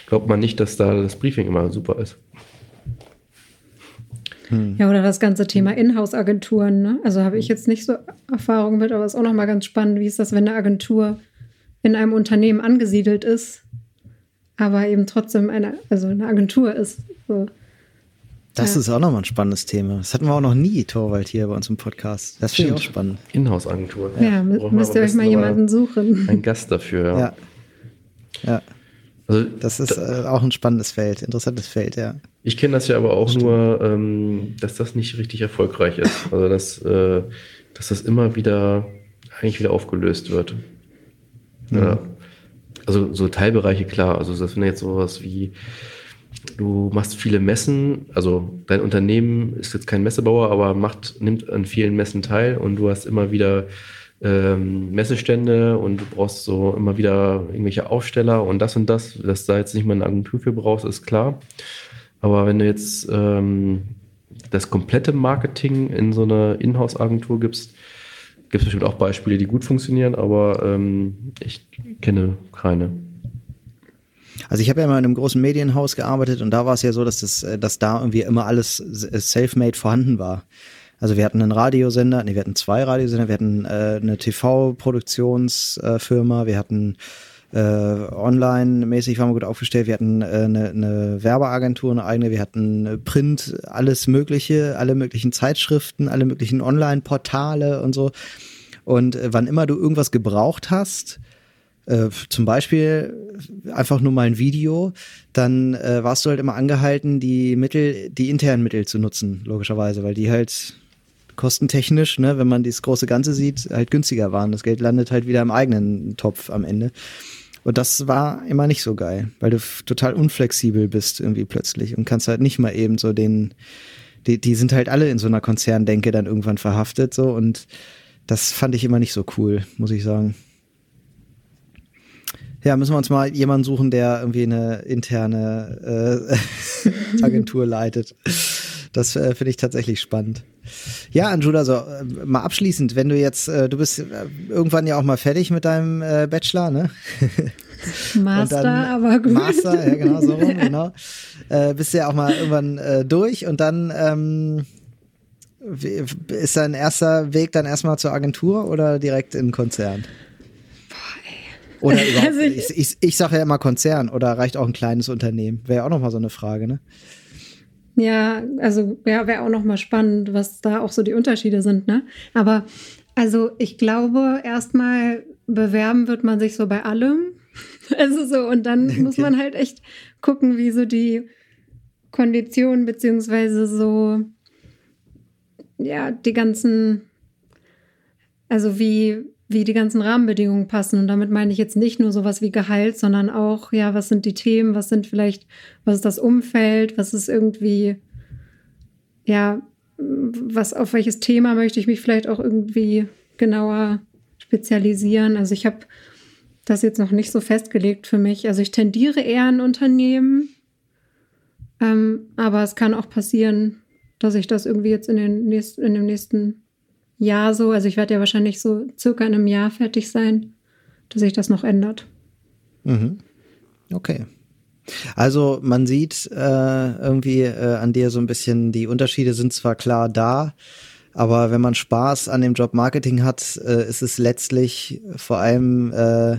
glaubt man nicht, dass da das Briefing immer super ist. Hm. Ja, oder das ganze Thema Inhouse-Agenturen. Ne? Also habe ich jetzt nicht so Erfahrung mit, aber es ist auch nochmal ganz spannend, wie ist das, wenn eine Agentur in einem Unternehmen angesiedelt ist, aber eben trotzdem eine, also eine Agentur ist. So. Das ja. ist auch nochmal ein spannendes Thema. Das hatten wir auch noch nie, Torwald, hier bei uns im Podcast. Das finde ich auch spannend. Inhouse-Agentur. Ja, ja müsst ihr euch mal jemanden suchen. Ein Gast dafür. Ja. Ja. Also, das ist äh, auch ein spannendes Feld, interessantes Feld, ja. Ich kenne das ja aber auch Stimmt. nur, ähm, dass das nicht richtig erfolgreich ist. Also dass, äh, dass das immer wieder eigentlich wieder aufgelöst wird. Mhm. Ja. Also so Teilbereiche klar. Also das wäre jetzt sowas wie Du machst viele Messen, also dein Unternehmen ist jetzt kein Messebauer, aber macht, nimmt an vielen Messen teil und du hast immer wieder ähm, Messestände und du brauchst so immer wieder irgendwelche Aufsteller und das und das, dass da jetzt nicht mal eine Agentur für brauchst, ist klar. Aber wenn du jetzt ähm, das komplette Marketing in so eine Inhouse-Agentur gibst, gibt es bestimmt auch Beispiele, die gut funktionieren, aber ähm, ich kenne keine. Also ich habe ja mal in einem großen Medienhaus gearbeitet und da war es ja so, dass das, äh, dass da irgendwie immer alles self-made vorhanden war. Also wir hatten einen Radiosender, nee, wir hatten zwei Radiosender, wir hatten äh, eine TV-Produktionsfirma, wir hatten äh, online-mäßig waren wir gut aufgestellt, wir hatten äh, eine, eine Werbeagentur, eine eigene, wir hatten Print, alles Mögliche, alle möglichen Zeitschriften, alle möglichen Online-Portale und so. Und äh, wann immer du irgendwas gebraucht hast, äh, zum Beispiel einfach nur mal ein Video, dann äh, warst du halt immer angehalten, die Mittel, die internen Mittel zu nutzen, logischerweise, weil die halt kostentechnisch, ne, wenn man dieses große Ganze sieht, halt günstiger waren. Das Geld landet halt wieder im eigenen Topf am Ende. Und das war immer nicht so geil, weil du total unflexibel bist irgendwie plötzlich und kannst halt nicht mal eben so den, die, die sind halt alle in so einer Konzerndenke dann irgendwann verhaftet so und das fand ich immer nicht so cool, muss ich sagen. Ja, müssen wir uns mal jemanden suchen, der irgendwie eine interne äh, Agentur leitet. Das äh, finde ich tatsächlich spannend. Ja, Anjula, so äh, mal abschließend, wenn du jetzt, äh, du bist äh, irgendwann ja auch mal fertig mit deinem äh, Bachelor, ne? Master, dann, aber gut. Master, ja genau, so rum, genau. Äh, bist ja auch mal irgendwann äh, durch und dann ähm, ist dein erster Weg dann erstmal zur Agentur oder direkt in den Konzern? Oder also ich, ich, ich sage ja immer Konzern oder reicht auch ein kleines Unternehmen? Wäre ja auch nochmal so eine Frage, ne? Ja, also ja, wäre auch nochmal spannend, was da auch so die Unterschiede sind, ne? Aber also ich glaube, erstmal bewerben wird man sich so bei allem. Also so, und dann okay. muss man halt echt gucken, wie so die Konditionen beziehungsweise so, ja, die ganzen, also wie, wie die ganzen Rahmenbedingungen passen. Und damit meine ich jetzt nicht nur sowas wie Gehalt, sondern auch, ja, was sind die Themen, was sind vielleicht, was ist das Umfeld, was ist irgendwie, ja, was, auf welches Thema möchte ich mich vielleicht auch irgendwie genauer spezialisieren. Also ich habe das jetzt noch nicht so festgelegt für mich. Also ich tendiere eher an Unternehmen, ähm, aber es kann auch passieren, dass ich das irgendwie jetzt in, den nächsten, in dem nächsten Jahr so, also ich werde ja wahrscheinlich so circa in einem Jahr fertig sein, dass sich das noch ändert. Mhm. Okay. Also man sieht äh, irgendwie äh, an dir so ein bisschen, die Unterschiede sind zwar klar da, aber wenn man Spaß an dem Job Marketing hat, äh, ist es letztlich vor allem äh,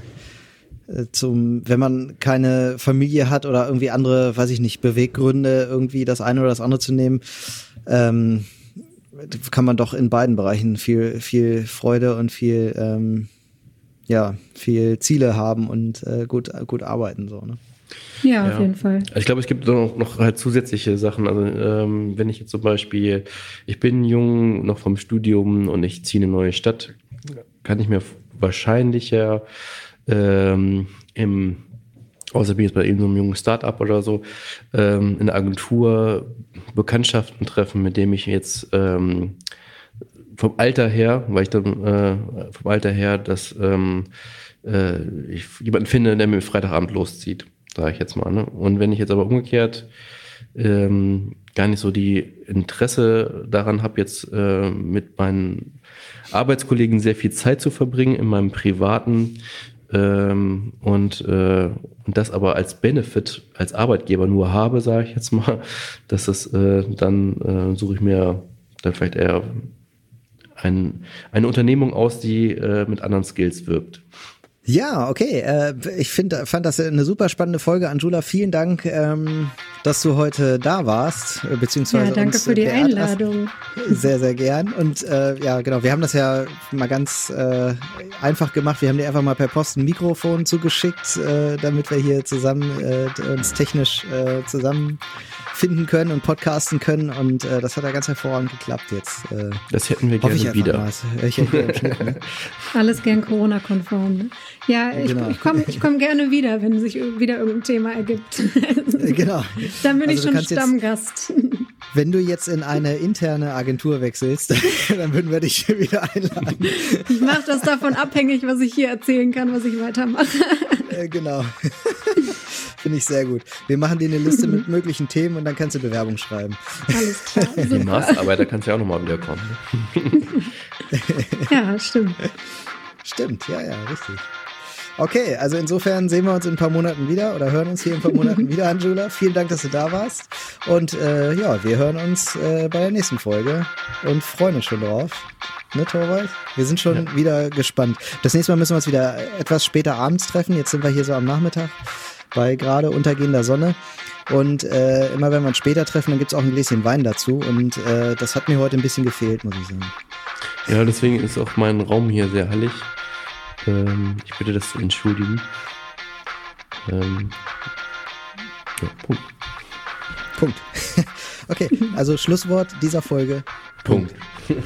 zum, wenn man keine Familie hat oder irgendwie andere, weiß ich nicht, Beweggründe, irgendwie das eine oder das andere zu nehmen, ähm, kann man doch in beiden Bereichen viel, viel Freude und viel, ähm, ja, viel Ziele haben und äh, gut, gut arbeiten, so, ne? Ja, auf jeden Fall. Ich glaube, es gibt noch, noch halt zusätzliche Sachen. Also ähm, wenn ich jetzt zum Beispiel, ich bin jung, noch vom Studium und ich ziehe in eine neue Stadt, kann ich mir wahrscheinlich ja ähm, im außer bin jetzt bei irgendeinem jungen Startup oder so, ähm, in der Agentur Bekanntschaften treffen, mit dem ich jetzt ähm, vom Alter her, weil ich dann äh, vom Alter her, dass ähm, äh, ich jemanden finde, der mir Freitagabend loszieht sage ich jetzt mal. Ne? Und wenn ich jetzt aber umgekehrt ähm, gar nicht so die Interesse daran habe, jetzt äh, mit meinen Arbeitskollegen sehr viel Zeit zu verbringen in meinem privaten ähm, und, äh, und das aber als Benefit als Arbeitgeber nur habe, sage ich jetzt mal, dass das äh, dann äh, suche ich mir dann vielleicht eher ein, eine Unternehmung aus, die äh, mit anderen Skills wirbt. Ja, okay. Äh, ich find, fand das eine super spannende Folge. Anjula, vielen Dank, ähm, dass du heute da warst, äh, beziehungsweise. Ja, danke für die Einladung. Hast. Sehr, sehr gern. Und äh, ja, genau, wir haben das ja mal ganz äh, einfach gemacht. Wir haben dir einfach mal per Post ein Mikrofon zugeschickt, äh, damit wir hier zusammen äh, uns technisch äh, zusammen finden können und podcasten können. Und äh, das hat ja ganz hervorragend geklappt jetzt. Äh, das hätten wir gerne wieder. Ich Schnitt, ne? Alles gern Corona-konform. Ne? Ja, ich, genau. ich komme ich komm gerne wieder, wenn sich wieder irgendein Thema ergibt. genau. Dann bin also ich schon Stammgast. Jetzt, wenn du jetzt in eine interne Agentur wechselst, dann würden wir dich wieder einladen. Ich mache das davon abhängig, was ich hier erzählen kann, was ich weitermache. Äh, genau. Finde ich sehr gut. Wir machen dir eine Liste mit möglichen Themen und dann kannst du Bewerbung schreiben. Alles klar. Die Masterarbeiter kannst du ja auch nochmal wiederkommen. ja, stimmt. Stimmt, ja, ja, richtig. Okay, also insofern sehen wir uns in ein paar Monaten wieder oder hören uns hier in ein paar Monaten wieder, Angela. Vielen Dank, dass du da warst. Und äh, ja, wir hören uns äh, bei der nächsten Folge und freuen uns schon drauf. Ne, Torwald? Wir sind schon ja. wieder gespannt. Das nächste Mal müssen wir uns wieder etwas später abends treffen. Jetzt sind wir hier so am Nachmittag bei gerade untergehender Sonne. Und äh, immer wenn wir uns später treffen, dann gibt es auch ein Gläschen Wein dazu. Und äh, das hat mir heute ein bisschen gefehlt, muss ich sagen. Ja, deswegen ist auch mein Raum hier sehr hallig. Ähm, ich bitte das zu entschuldigen. Ähm, ja, Punkt. Punkt. okay, also Schlusswort dieser Folge. Punkt. Punkt.